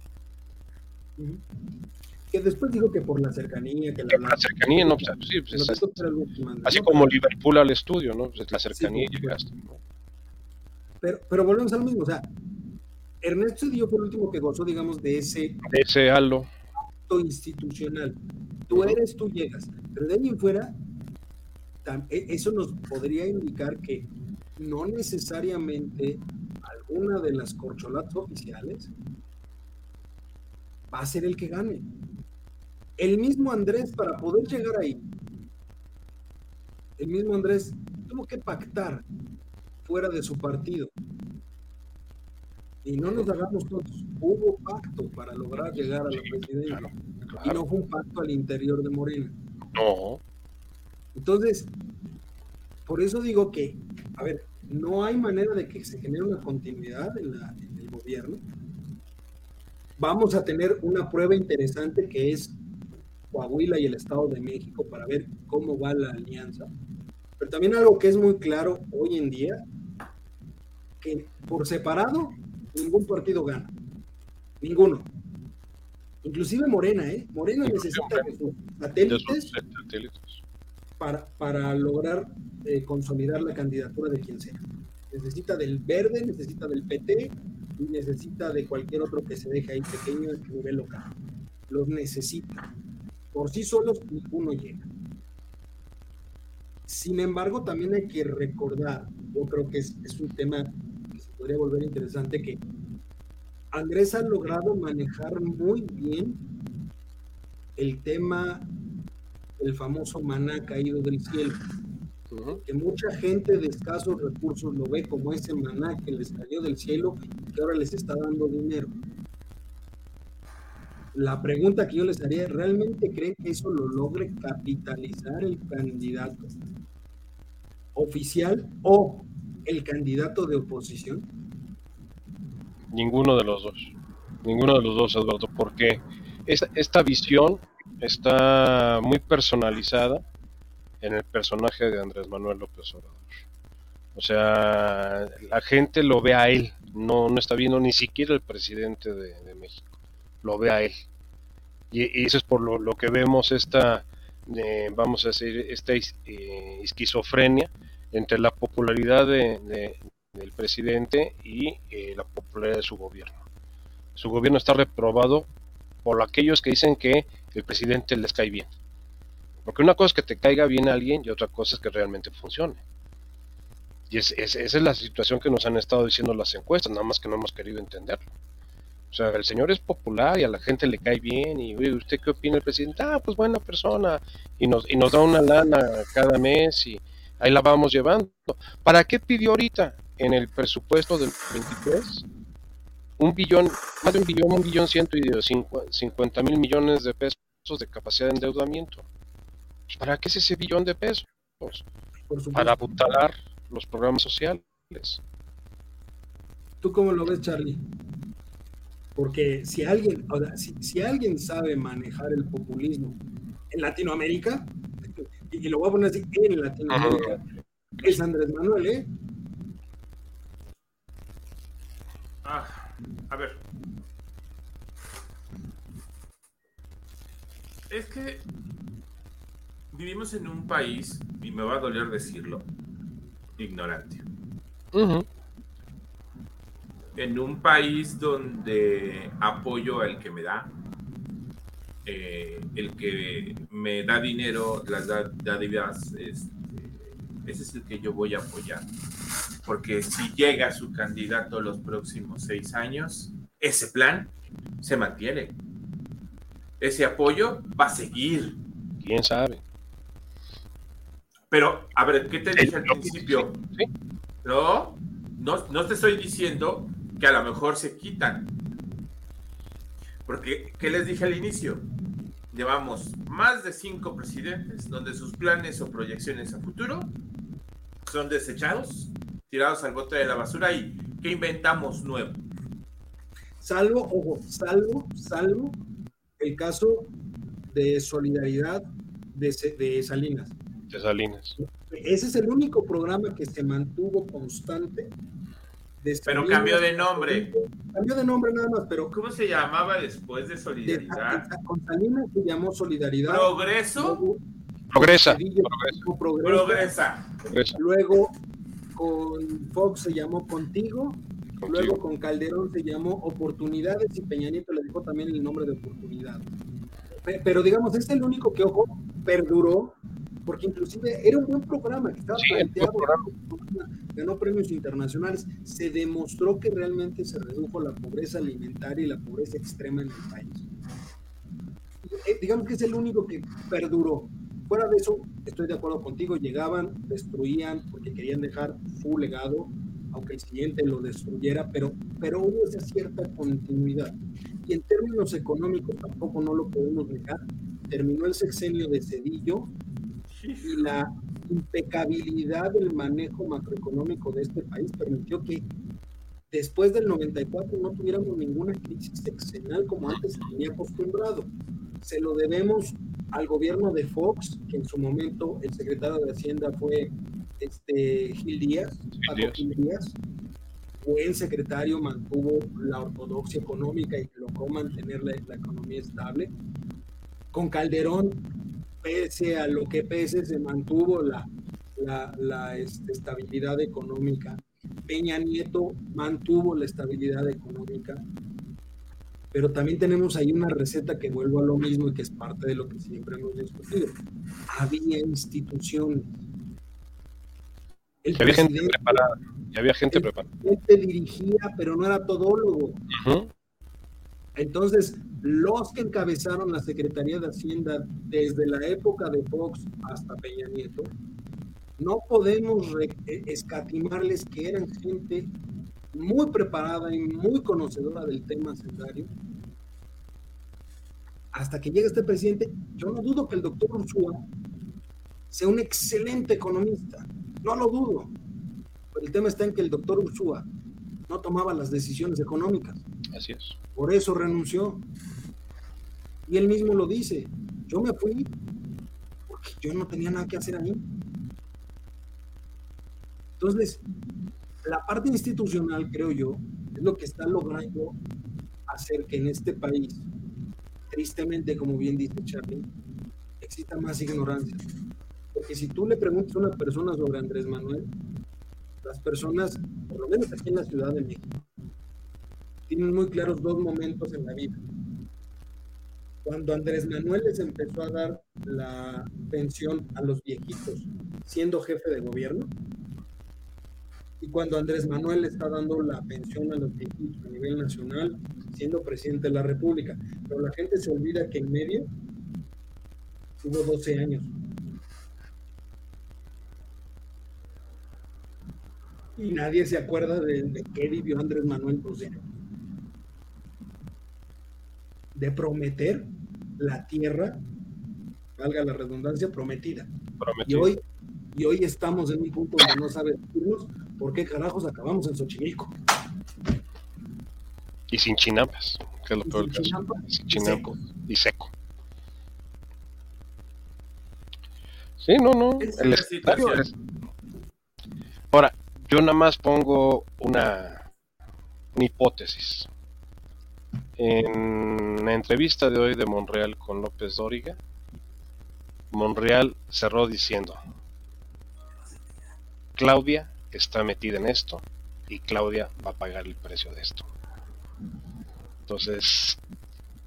Que después dijo que por la cercanía, que la, la cercanía, no, pues, sí, pues, es- así como Liverpool al estudio, ¿no? Pues, la cercanía Sí, llegaste, ¿no? Pero, pero volvemos al mismo, o sea, Ernesto Cedillo fue el último que gozó, digamos, de ese De ese halo, acto institucional. Tú eres, tú llegas. Pero de ahí en fuera, e- eso nos podría indicar que no necesariamente alguna de las corcholatas oficiales va a ser el que gane. El mismo Andrés, para poder llegar ahí, el mismo Andrés tuvo que pactar fuera de su partido. Y no nos hagamos todos. Hubo pacto para lograr llegar a la presidencia. claro, Y no fue un pacto al interior de Morena. No, Entonces, por eso digo que, a ver, no hay manera de que se genere una continuidad en, la- en el gobierno. Vamos a tener una prueba interesante que es Coahuila y el Estado de México para ver cómo va la alianza. Pero también algo que es muy claro hoy en día, que por separado ningún partido gana. Ninguno. Inclusive Morena, ¿eh? Morena necesita de sus satélites. Para, lograr eh, consolidar la candidatura de quien sea. Necesita del verde, necesita del PT y necesita de cualquier otro que se deje ahí pequeño a nivel local. Los necesita. Por sí solos ninguno llega. Sin embargo, también hay que recordar, yo creo que es, es un tema que se podría volver interesante, que Andrés ha logrado manejar muy bien el tema el famoso maná caído del cielo, que mucha gente de escasos recursos lo ve como ese maná que les cayó del cielo y que ahora les está dando dinero. La pregunta que yo les haría, ¿realmente creen que eso lo logre capitalizar el candidato oficial o el candidato de oposición? Ninguno de los dos. Ninguno de los dos, Eduardo, porque esta, esta visión está muy personalizada en el personaje de Andrés Manuel López Obrador. O sea, la gente lo ve a él, no, no está viendo ni siquiera el presidente de, México, lo ve a él. Y, eso es por lo, que vemos esta, eh, vamos a decir, esta eh, esquizofrenia entre la popularidad de- del presidente y eh, la popularidad de su gobierno. Su gobierno está reprobado por aquellos que dicen que el presidente les cae bien. Porque una cosa es que te caiga bien alguien y otra cosa es que realmente funcione. Y es, es- esa es la situación que nos han estado diciendo las encuestas, nada más que no hemos querido entenderlo. O sea, el señor es popular y a la gente le cae bien y "Oye, ¿usted qué opina del presidente? Ah, pues buena persona y nos, y nos da una lana cada mes y ahí la vamos llevando. ¿Para qué pidió ahorita? en el presupuesto del 23 un billón, más de un billón, un billón ciento y cincuenta mil millones de pesos de capacidad de endeudamiento. ¿Para qué es ese billón de pesos? Para apuntalar los programas sociales. ¿Tú cómo lo ves, Charlie? Porque si alguien, si, si alguien sabe manejar el populismo en Latinoamérica, y lo voy a poner así, en Latinoamérica, es Andrés Manuel, ¿eh? Ah, a ver. Es que vivimos en un país, y me va a doler decirlo, ignorante. En un país donde apoyo al que me da, eh, el que me da dinero, las dádivas, este, ese es el que yo voy a apoyar. Porque si llega su candidato los próximos seis años, ese plan se mantiene. Ese apoyo va a seguir. ¿Quién sabe? Pero, a ver, ¿qué te dije al principio? No, no, no te estoy diciendo que a lo mejor se quitan. Porque, ¿qué les dije al inicio? Llevamos más de cinco presidentes donde sus planes o proyecciones a futuro son desechados, tirados al bote de la basura y ¿qué inventamos nuevo? Salvo, ojo, salvo, salvo el caso de solidaridad de, de Salinas. De Salinas. Ese es el único programa que se mantuvo constante pero cambió de nombre. Cambió de nombre nada más, pero. ¿Cómo se llamaba después de Solidaridad? con Salinas se llamó Solidaridad. ¿Progreso? Progresa. Progresa. Luego con Fox se llamó Contigo. Luego con Calderón se llamó Oportunidades y Peña Nieto le dejó también el nombre de Oportunidad. Pero digamos, es el único que, ojo, perduró porque inclusive era un buen programa que estaba planteado, ganó premios internacionales, se demostró que realmente se redujo la pobreza alimentaria y la pobreza extrema en el país. Eh, digamos que es el único que perduró. Fuera de eso, estoy de acuerdo contigo, llegaban, destruían porque querían dejar su legado, aunque el siguiente lo destruyera, pero, pero hubo esa cierta continuidad. Y en términos económicos tampoco no lo podemos negar. Terminó el sexenio de Cedillo y la impecabilidad del manejo macroeconómico de este país permitió que después del 94 no tuviéramos ninguna crisis sexenal como antes se tenía acostumbrado. Se lo debemos al gobierno de Fox, que en su momento el secretario de Hacienda fue este Gil Díaz, Gil Díaz. Buen secretario, mantuvo la ortodoxia económica y logró mantener la, la economía estable. Con Calderón pese a lo que pese, se mantuvo la, la, este, estabilidad económica. Peña Nieto mantuvo la estabilidad económica, pero también tenemos ahí una receta que vuelvo a lo mismo y que es parte de lo que siempre hemos discutido. Había instituciones. El había gente preparada. Y había gente preparada. dirigía, pero no era todólogo. Entonces, los que encabezaron la Secretaría de Hacienda desde la época de Fox hasta Peña Nieto, no podemos eh, escatimarles que eran gente muy preparada y muy conocedora del tema hacendario. Hasta que llega este presidente, yo no dudo que el doctor Ursúa sea un excelente economista, no lo dudo. Pero el tema está en que el doctor Ursúa no tomaba las decisiones económicas. Así es. Por eso renunció. Y él mismo lo dice. Yo me fui porque yo no tenía nada que hacer ahí. Entonces, la parte institucional, creo yo, es lo que está logrando hacer que en este país, tristemente, como bien dice Charlie, exista más ignorancia. Porque si tú le preguntas a una persona sobre Andrés Manuel, las personas, por lo menos aquí en la Ciudad de México, tienen muy claros dos momentos en la vida. Cuando Andrés Manuel les empezó a dar la pensión a los viejitos siendo jefe de gobierno, y cuando Andrés Manuel está dando la pensión a los viejitos a nivel nacional siendo presidente de la República. Pero la gente se olvida que en medio tuvo 12 años Y nadie se acuerda de, de qué vivió Andrés Manuel Crucero. De prometer la tierra, valga la redundancia, prometida. Y hoy, y hoy estamos en un punto donde no sabe decirnos por qué carajos acabamos en Xochimilco. Y sin chinampas, que es lo peor sin caso. Sin chinampas y seco. Sí, no, no. El escenario es- Ahora, yo nada más pongo una, una hipótesis. En la entrevista de hoy de Monreal con López Dóriga, Monreal cerró diciendo, Claudia está metida en esto y Claudia va a pagar el precio de esto. Entonces,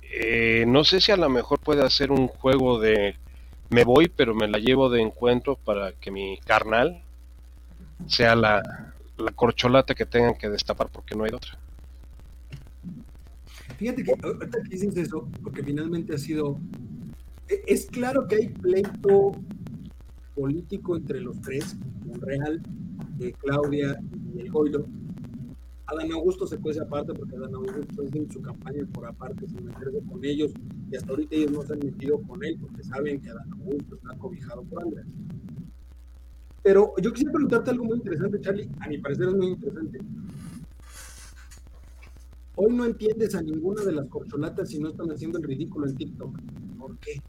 eh, no sé si a lo mejor puede hacer un juego de me voy, pero me la llevo de encuentro para que mi carnal sea la, la corcholata que tengan que destapar porque no hay otra. Fíjate que ahorita que dices eso, porque finalmente ha sido. e- Es claro que hay pleito político entre los tres, Monreal, eh, Claudia y el Goilo. Adán Augusto se cuece aparte porque Adán Augusto está haciendo su campaña por aparte sin meterse con ellos y hasta ahorita ellos no se han metido con él porque saben que Adán Augusto está cobijado por Andrés. Pero yo quisiera preguntarte algo muy interesante, Charlie. A mi parecer es muy interesante. Hoy no entiendes a ninguna de las corcholatas si no están haciendo el ridículo en TikTok. ¿Por qué?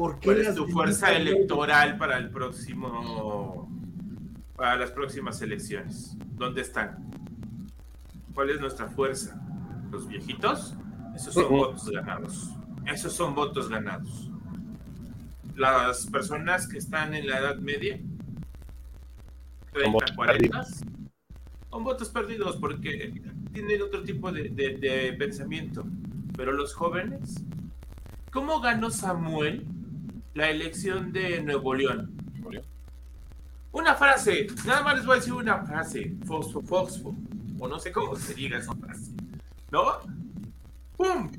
¿Por qué ¿Cuál es tu fuerza electoral para el próximo, para las próximas elecciones? ¿Dónde están? ¿Cuál es nuestra fuerza? ¿Los viejitos? Esos son votos ganados. Esos son votos ganados. Las personas que están en la edad media, 30, votos 40, son votos perdidos porque tienen otro tipo de, de- de pensamiento. Pero los jóvenes, ¿cómo ganó Samuel la elección de Nuevo León? Una frase, nada más les voy a decir una frase, fosfo, fosfo, o no sé cómo se diga esa frase, ¿no? ¡Pum!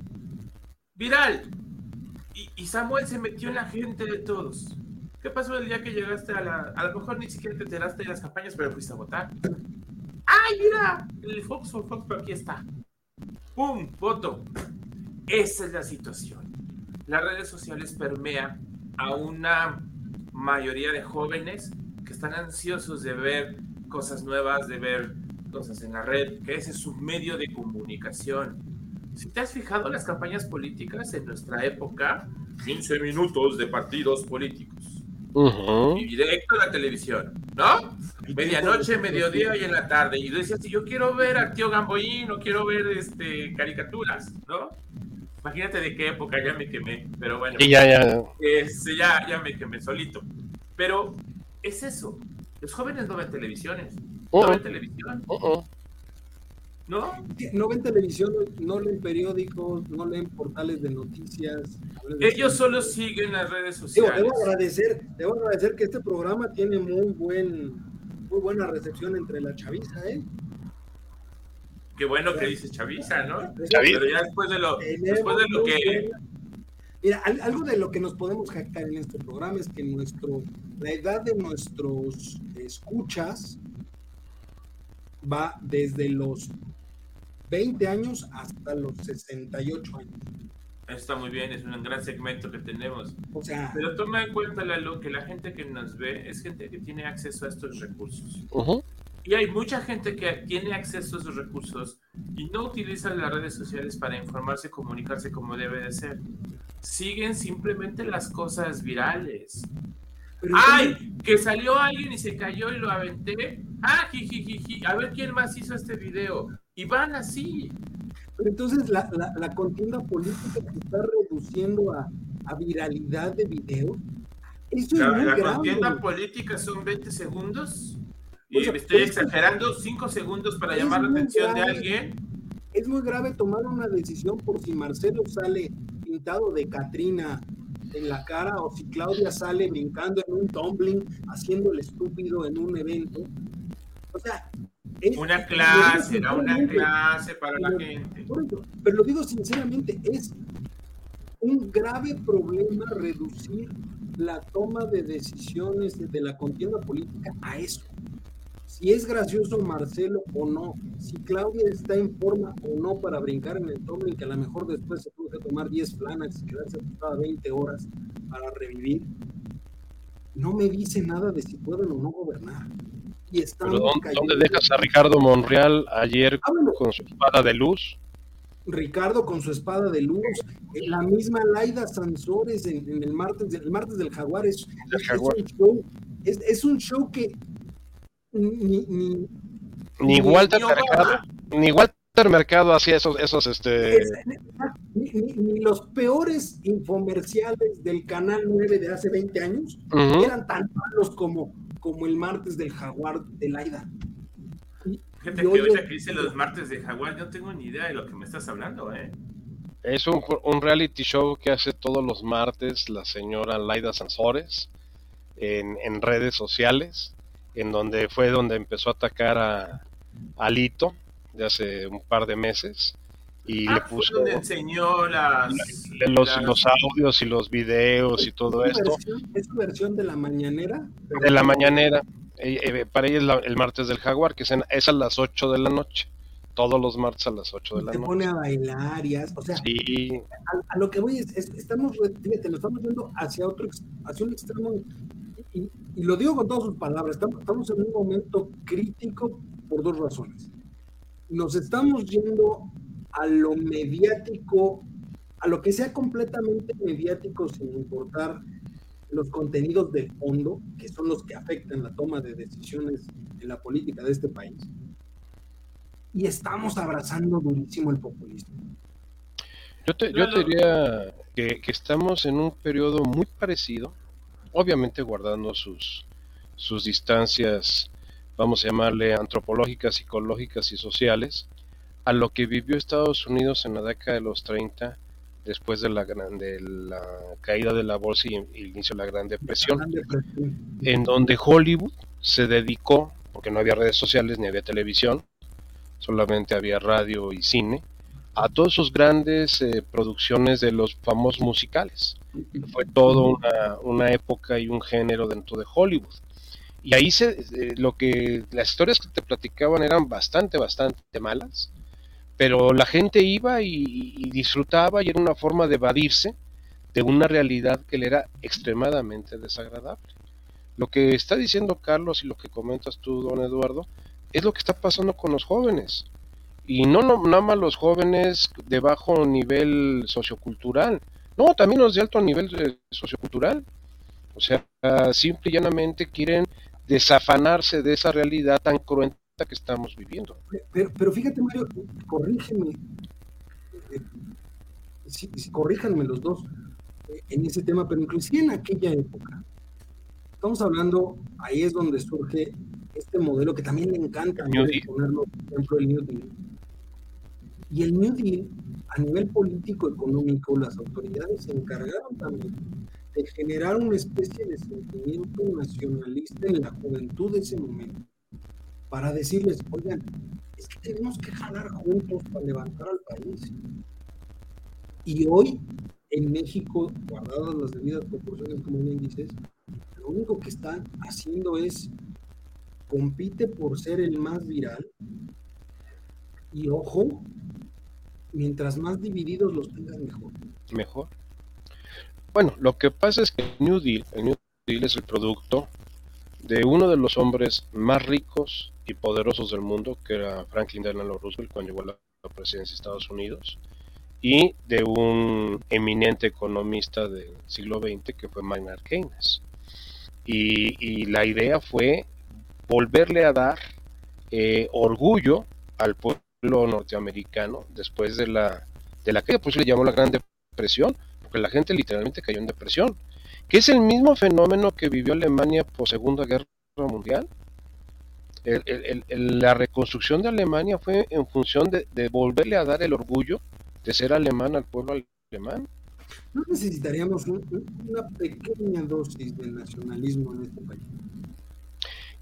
Viral. Y, y Samuel se metió en la gente de todos. ¿Qué pasó el día que llegaste a la... A lo mejor ni siquiera te enteraste de las campañas, pero fuiste a votar. ¡Ay, mira! El Foxfo, Foxfo aquí está. ¡Pum! Voto. Esa es la situación. Las redes sociales permean a una mayoría de jóvenes que están ansiosos de ver cosas nuevas, de ver cosas en la red, que ese es su medio de comunicación. Si te has fijado las campañas políticas en nuestra época, 15 minutos de partidos políticos. Ujú. Y directo a la televisión, ¿no? Medianoche, mediodía y en la tarde. Y decías, si yo quiero ver a tío Gamboín, no quiero ver este, caricaturas, ¿no? Imagínate de qué época ya me quemé, pero bueno. Y ya, ya. Este, ya, ya me quemé solito. Pero es eso. Los jóvenes no ven televisiones. No ven televisión. ¿no? No ven televisión, no leen periódicos, no leen portales de noticias. Ellos solo siguen las redes Digo, sociales. debo agradecer, debo agradecer que este programa tiene muy buen, muy buena recepción entre la chaviza, ¿eh? Qué bueno que dices Chavisa, ¿no? Chaviza. Pero ya después de lo, después de lo que Mira, al- algo de lo que nos podemos jactar en este programa es que nuestro, la edad de nuestros escuchas va desde los 20 años hasta los 68 años. está muy bien, es un gran segmento que tenemos. O sea, Pero toma en cuenta, Lalo, que la gente que nos ve es gente que tiene acceso a estos recursos. Ujú. Y hay mucha gente que tiene acceso a esos recursos y no utiliza las redes sociales para informarse y comunicarse como debe de ser. Siguen simplemente las cosas virales. pero ¡Ay! Que salió alguien y se cayó y lo aventé. ¡Ah! jijijiji! A ver quién más hizo este video. Y van así. Pero entonces la, la, la contienda política se está reduciendo a, a viralidad de video. Eso La, es muy la grave. contienda política son 20 segundos. Sea, me estoy es- exagerando, 5 segundos para es llamar la atención de grave. alguien. Es muy grave tomar una decisión por si Marcelo sale pintado de Catrina en la cara o si Claudia sale brincando en un tumbling haciendo el estúpido en un evento. O sea, es- Una clase, era una clase para la pero- gente. por eso, pero lo digo sinceramente, es un grave problema reducir la toma de decisiones de la contienda política a eso. Si es gracioso Marcelo o no, si Claudia está en forma o no para brincar en el y que a lo mejor después se puede tomar 10 planas y quedarse acostada 20 horas para revivir, no me dice nada de si pueden o no gobernar. Y ¿dónde, dejas a Ricardo Monreal ayer ah, con su espada de luz? Ricardo con su espada de luz, la misma Laida Sansores en, el martes, el martes del Jaguar es, un show, es, un show que ni, ni, ni Walter Mercado, ni Walter Mercado hacía esos, esos este ni, los peores infomerciales del canal 9 de hace 20 años eran tan malos como, como el martes del Jaguar de Laida. Gente que ahorita que dice los martes de Jaguar, yo no tengo ni idea de lo que me estás hablando, ¿eh? Es un, un reality show que hace todos los martes la señora Laida Sansores en, en redes sociales, en donde fue donde empezó a atacar a, a Lito de hace un par de meses y ah, le puso donde enseñó las, los, los, audios y los videos y todo esto. ¿Es su versión de la mañanera? De la mañanera. Eh, eh, para ella es el martes del jaguar, que es, a las 8 de la noche. Todos los martes a las 8 de la noche. Se pone a bailar y o sea, a, lo que voy es, estamos, fíjate, lo estamos viendo hacia otro, hacia un extremo, y, lo digo con todas sus palabras, estamos, estamos en un momento crítico por dos razones. Nos estamos yendo a lo mediático, a lo que sea completamente mediático sin importar los contenidos de fondo, que son los que afectan la toma de decisiones en la política de este país. Y estamos abrazando durísimo el populismo. Yo te, yo diría que, que, estamos en un periodo muy parecido, obviamente guardando sus, sus distancias, vamos a llamarle antropológicas, psicológicas y sociales, a lo que vivió Estados Unidos en la década de los 30 después de la, de la caída de la bolsa y, el inicio de la Gran Depresión, en donde Hollywood se dedicó, porque no había redes sociales ni había televisión, solamente había radio y cine, a todas sus grandes eh, producciones de los famosos musicales. Fue toda una, época y un género dentro de Hollywood. Y ahí se, eh, lo que las historias que te platicaban eran bastante, bastante malas pero la gente iba y, disfrutaba y era una forma de evadirse de una realidad que le era extremadamente desagradable. Lo que está diciendo Carlos y lo que comentas tú, don Eduardo, es lo que está pasando con los jóvenes. Y no, no nada más los jóvenes de bajo nivel sociocultural, no, también los de alto nivel sociocultural. O sea, simple y llanamente quieren desafanarse de esa realidad tan cruenta que estamos viviendo. Pero, pero fíjate, Mario, corrígeme, eh, corríjanme los dos eh, en ese tema, pero inclusive en aquella época, estamos hablando, ahí es donde surge este modelo que también le encanta ponerlo, por ejemplo, el New Deal. Y el New Deal, a nivel político, económico, las autoridades se encargaron también de generar una especie de sentimiento nacionalista en la juventud de ese momento para decirles, oigan, es que tenemos que jalar juntos para levantar al país. Y hoy, en México, guardadas las debidas proporciones, como bien dices, lo único que están haciendo es compite por ser el más viral. Y ojo, mientras más divididos los tengas, mejor. Mejor. Bueno, lo que pasa es que el New Deal, el New Deal es el producto de uno de los hombres más ricos y poderosos del mundo, que era Franklin Delano Roosevelt cuando llegó a la presidencia de Estados Unidos, y de un eminente economista del siglo XX que fue Maynard Keynes. Y, la idea fue volverle a dar eh, orgullo al pueblo norteamericano después de la, de la que pues le llamó la Gran Depresión, porque la gente literalmente cayó en depresión que es el mismo fenómeno que vivió Alemania por Segunda Guerra Mundial. la reconstrucción de Alemania fue en función de, volverle a dar el orgullo de ser alemán al pueblo alemán. ¿No necesitaríamos una pequeña dosis de nacionalismo en este país?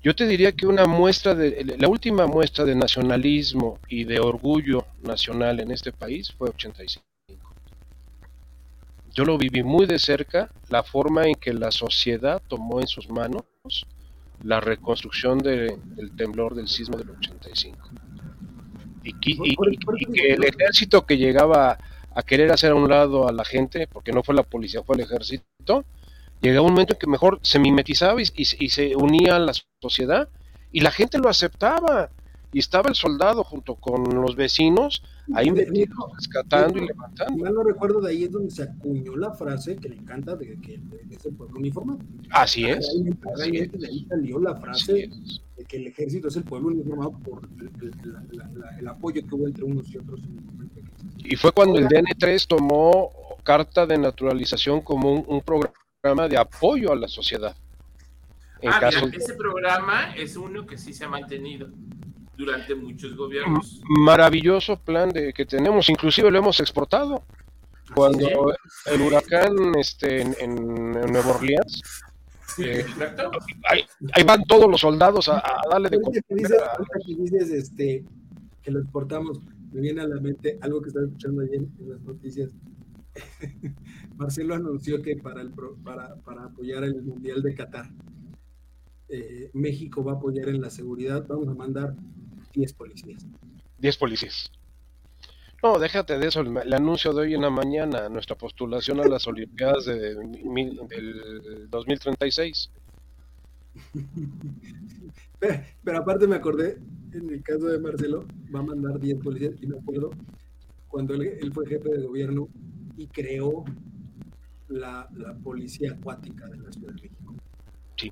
Yo te diría que una muestra de, la última muestra de nacionalismo y de orgullo nacional en este país fue 85. yo lo viví muy de cerca, la forma en que la sociedad tomó en sus manos la reconstrucción del temblor del sismo del 85. Y, y, que el ejército que llegaba a querer hacer a un lado a la gente, porque no fue la policía, fue el ejército, llegaba un momento en que mejor se mimetizaba y, y se unía a la sociedad y la gente lo aceptaba y estaba el soldado junto con los vecinos ahí metidos, rescatando y levantando. Mal no recuerdo, de ahí es donde se acuñó la frase que le encanta de que es el pueblo uniformado. Así es. Realmente, de ahí salió la frase de que el ejército es el pueblo uniformado por el, apoyo que hubo entre unos y otros. y fue cuando el DN3 tomó carta de naturalización como un, programa de apoyo a la sociedad. ah, ese programa es uno que sí se ha mantenido durante muchos gobiernos. Maravilloso plan de que tenemos, inclusive lo hemos exportado. Cuando el huracán este, en, Nueva Orleans, eh, ahí, van todos los soldados a, darle de comer. Que dices, este, que lo exportamos, me viene a la mente algo que estaba escuchando ayer en las noticias. Marcelo anunció que para, el, para, para apoyar el Mundial de Qatar, eh, México va a apoyar en la seguridad, vamos a mandar 10 policías. 10 policías. No, déjate de eso, el, anuncio de hoy en la mañana, nuestra postulación a las Olimpiadas de, del 2036. pero, pero, aparte me acordé, en el caso de Marcelo, va a mandar 10 policías, y me acuerdo cuando él, fue jefe de gobierno y creó la, la, policía acuática de la Ciudad de México. Sí.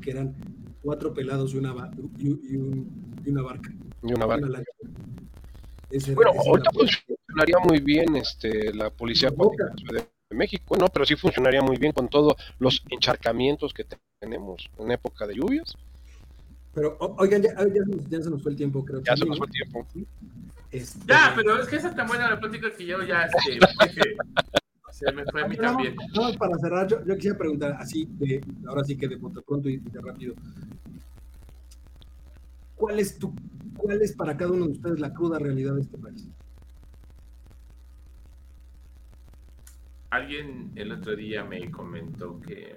Que eran cuatro pelados y una, y, y, una barca. Y una barca. bueno, ahorita funcionaría muy bien este, la policía de México, no, pero sí funcionaría muy bien con todos los encharcamientos que tenemos en época de lluvias. Pero, oigan, ya, ya, se nos fue el tiempo, creo. Ya se nos fue el tiempo. Este, ya, pero es que esa tan buena la plática que yo ya este, se me fue a mí también. No, para cerrar, yo, yo, quisiera preguntar así, de, ahora sí que de pronto y de rápido. ¿Cuál es, tu, ¿Cuál es para cada uno de ustedes la cruda realidad de este país? Alguien el otro día me comentó que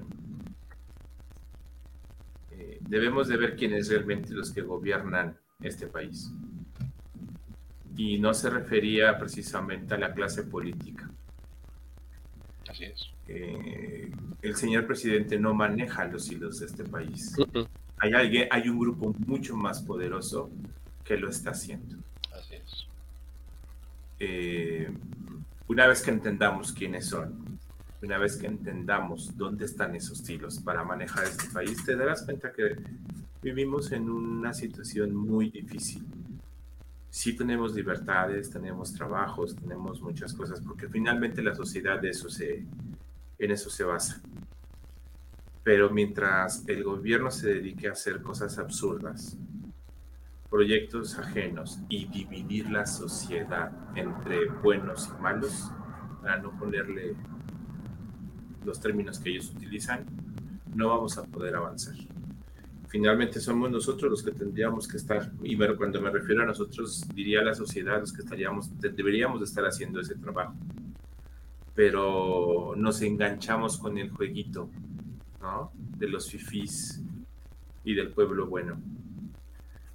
eh, debemos de ver quiénes realmente los que gobiernan este país. Y no se refería precisamente a la clase política. Así es. Eh, el señor presidente no maneja los hilos de este país hay, alguien, hay un grupo mucho más poderoso que lo está haciendo. Así es. Eh, una vez que entendamos quiénes son, una vez que entendamos dónde están esos hilos para manejar este país, te darás cuenta que vivimos en una situación muy difícil. Sí tenemos libertades, tenemos trabajos, tenemos muchas cosas, porque finalmente la sociedad en eso se basa. Pero mientras el gobierno se dedique a hacer cosas absurdas, proyectos ajenos y dividir la sociedad entre buenos y malos, para no ponerle los términos que ellos utilizan, no vamos a poder avanzar. Finalmente somos nosotros los que tendríamos que estar, y cuando me refiero a nosotros, diría la sociedad, los que estaríamos, deberíamos de estar haciendo ese trabajo. Pero nos enganchamos con el jueguito de los fifís y del pueblo bueno.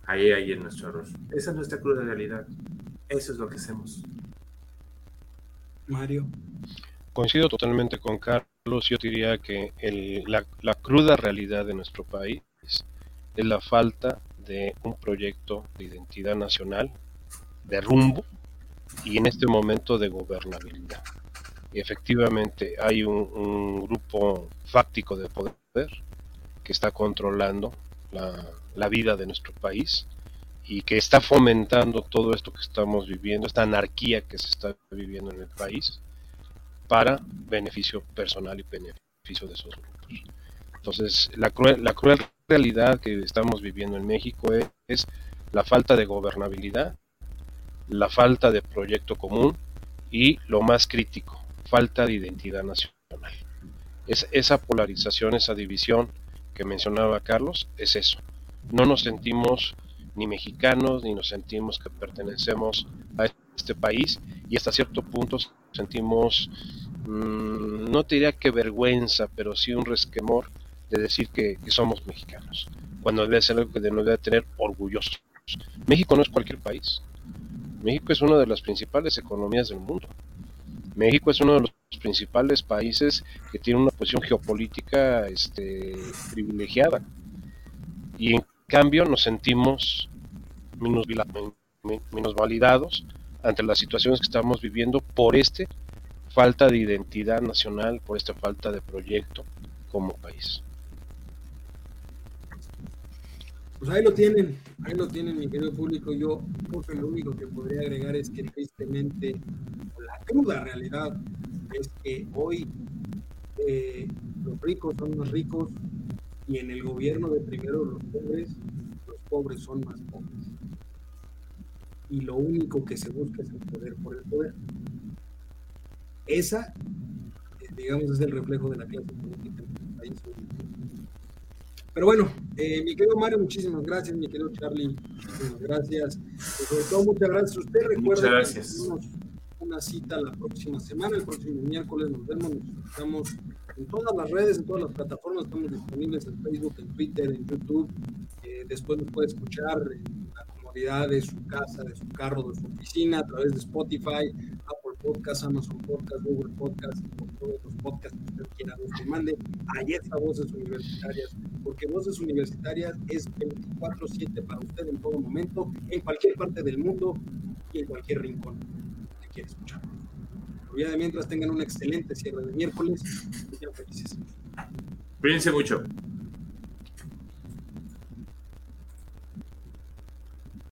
Ahí, ahí en nuestro error. Esa es nuestra cruda realidad. Eso es lo que hacemos. Mario. Coincido totalmente con Carlos. Yo diría que la, la cruda realidad de nuestro país es la falta de un proyecto de identidad nacional, de rumbo y en este momento de gobernabilidad efectivamente hay un, grupo fáctico de poder que está controlando la, vida de nuestro país y que está fomentando todo esto que estamos viviendo, esta anarquía que se está viviendo en el país para beneficio personal y beneficio de esos grupos. Entonces, la cruel, la cruel realidad que estamos viviendo en México es, es la falta de gobernabilidad, la falta de proyecto común y lo más crítico, falta de identidad nacional. Es esa polarización, esa división que mencionaba Carlos, es eso. No nos sentimos ni mexicanos, ni nos sentimos que pertenecemos a este país y hasta cierto punto sentimos mm, no te diría que vergüenza, pero sí un resquemor de decir que, somos mexicanos, cuando debe ser algo que nos debe tener orgullosos. México no es cualquier país. México es una de las principales economías del mundo. México es uno de los principales países que tiene una posición geopolítica este, privilegiada. Y en cambio nos sentimos menos validados ante las situaciones que estamos viviendo por esta falta de identidad nacional, por esta falta de proyecto como país. Pues ahí lo tienen, ahí lo tienen, mi querido público. Yo creo que lo único que podría agregar es que tristemente la cruda realidad es que hoy eh, los ricos son más ricos y en el gobierno de primero los pobres, los pobres son más pobres. Y lo único que se busca es el poder por el poder. Esa, eh, digamos, es el reflejo de la clase política en el país. Pero bueno, eh, mi querido Mario, muchísimas gracias. Mi querido Charlie, muchísimas gracias. Y sobre todo, muchas gracias a usted. Recuerda gracias. que tenemos una cita la próxima semana. El próximo miércoles nos vemos. Nos estamos en todas las redes, en todas las plataformas. Estamos disponibles en Facebook, en Twitter, en YouTube. Eh, después nos puede escuchar en la comodidad de su casa, de su carro, de su oficina, a través de Spotify, Podcast, Amazon Podcast, Google Podcast, por todos los podcasts que usted quiera nos que mande. Ahí está Voces Universitarias, porque Voces Universitarias es 24-7 para usted en todo momento, en cualquier parte del mundo y en cualquier rincón que quiera escuchar. Pero ya de mientras tengan un excelente cierre de miércoles sean felices. Cuídense mucho.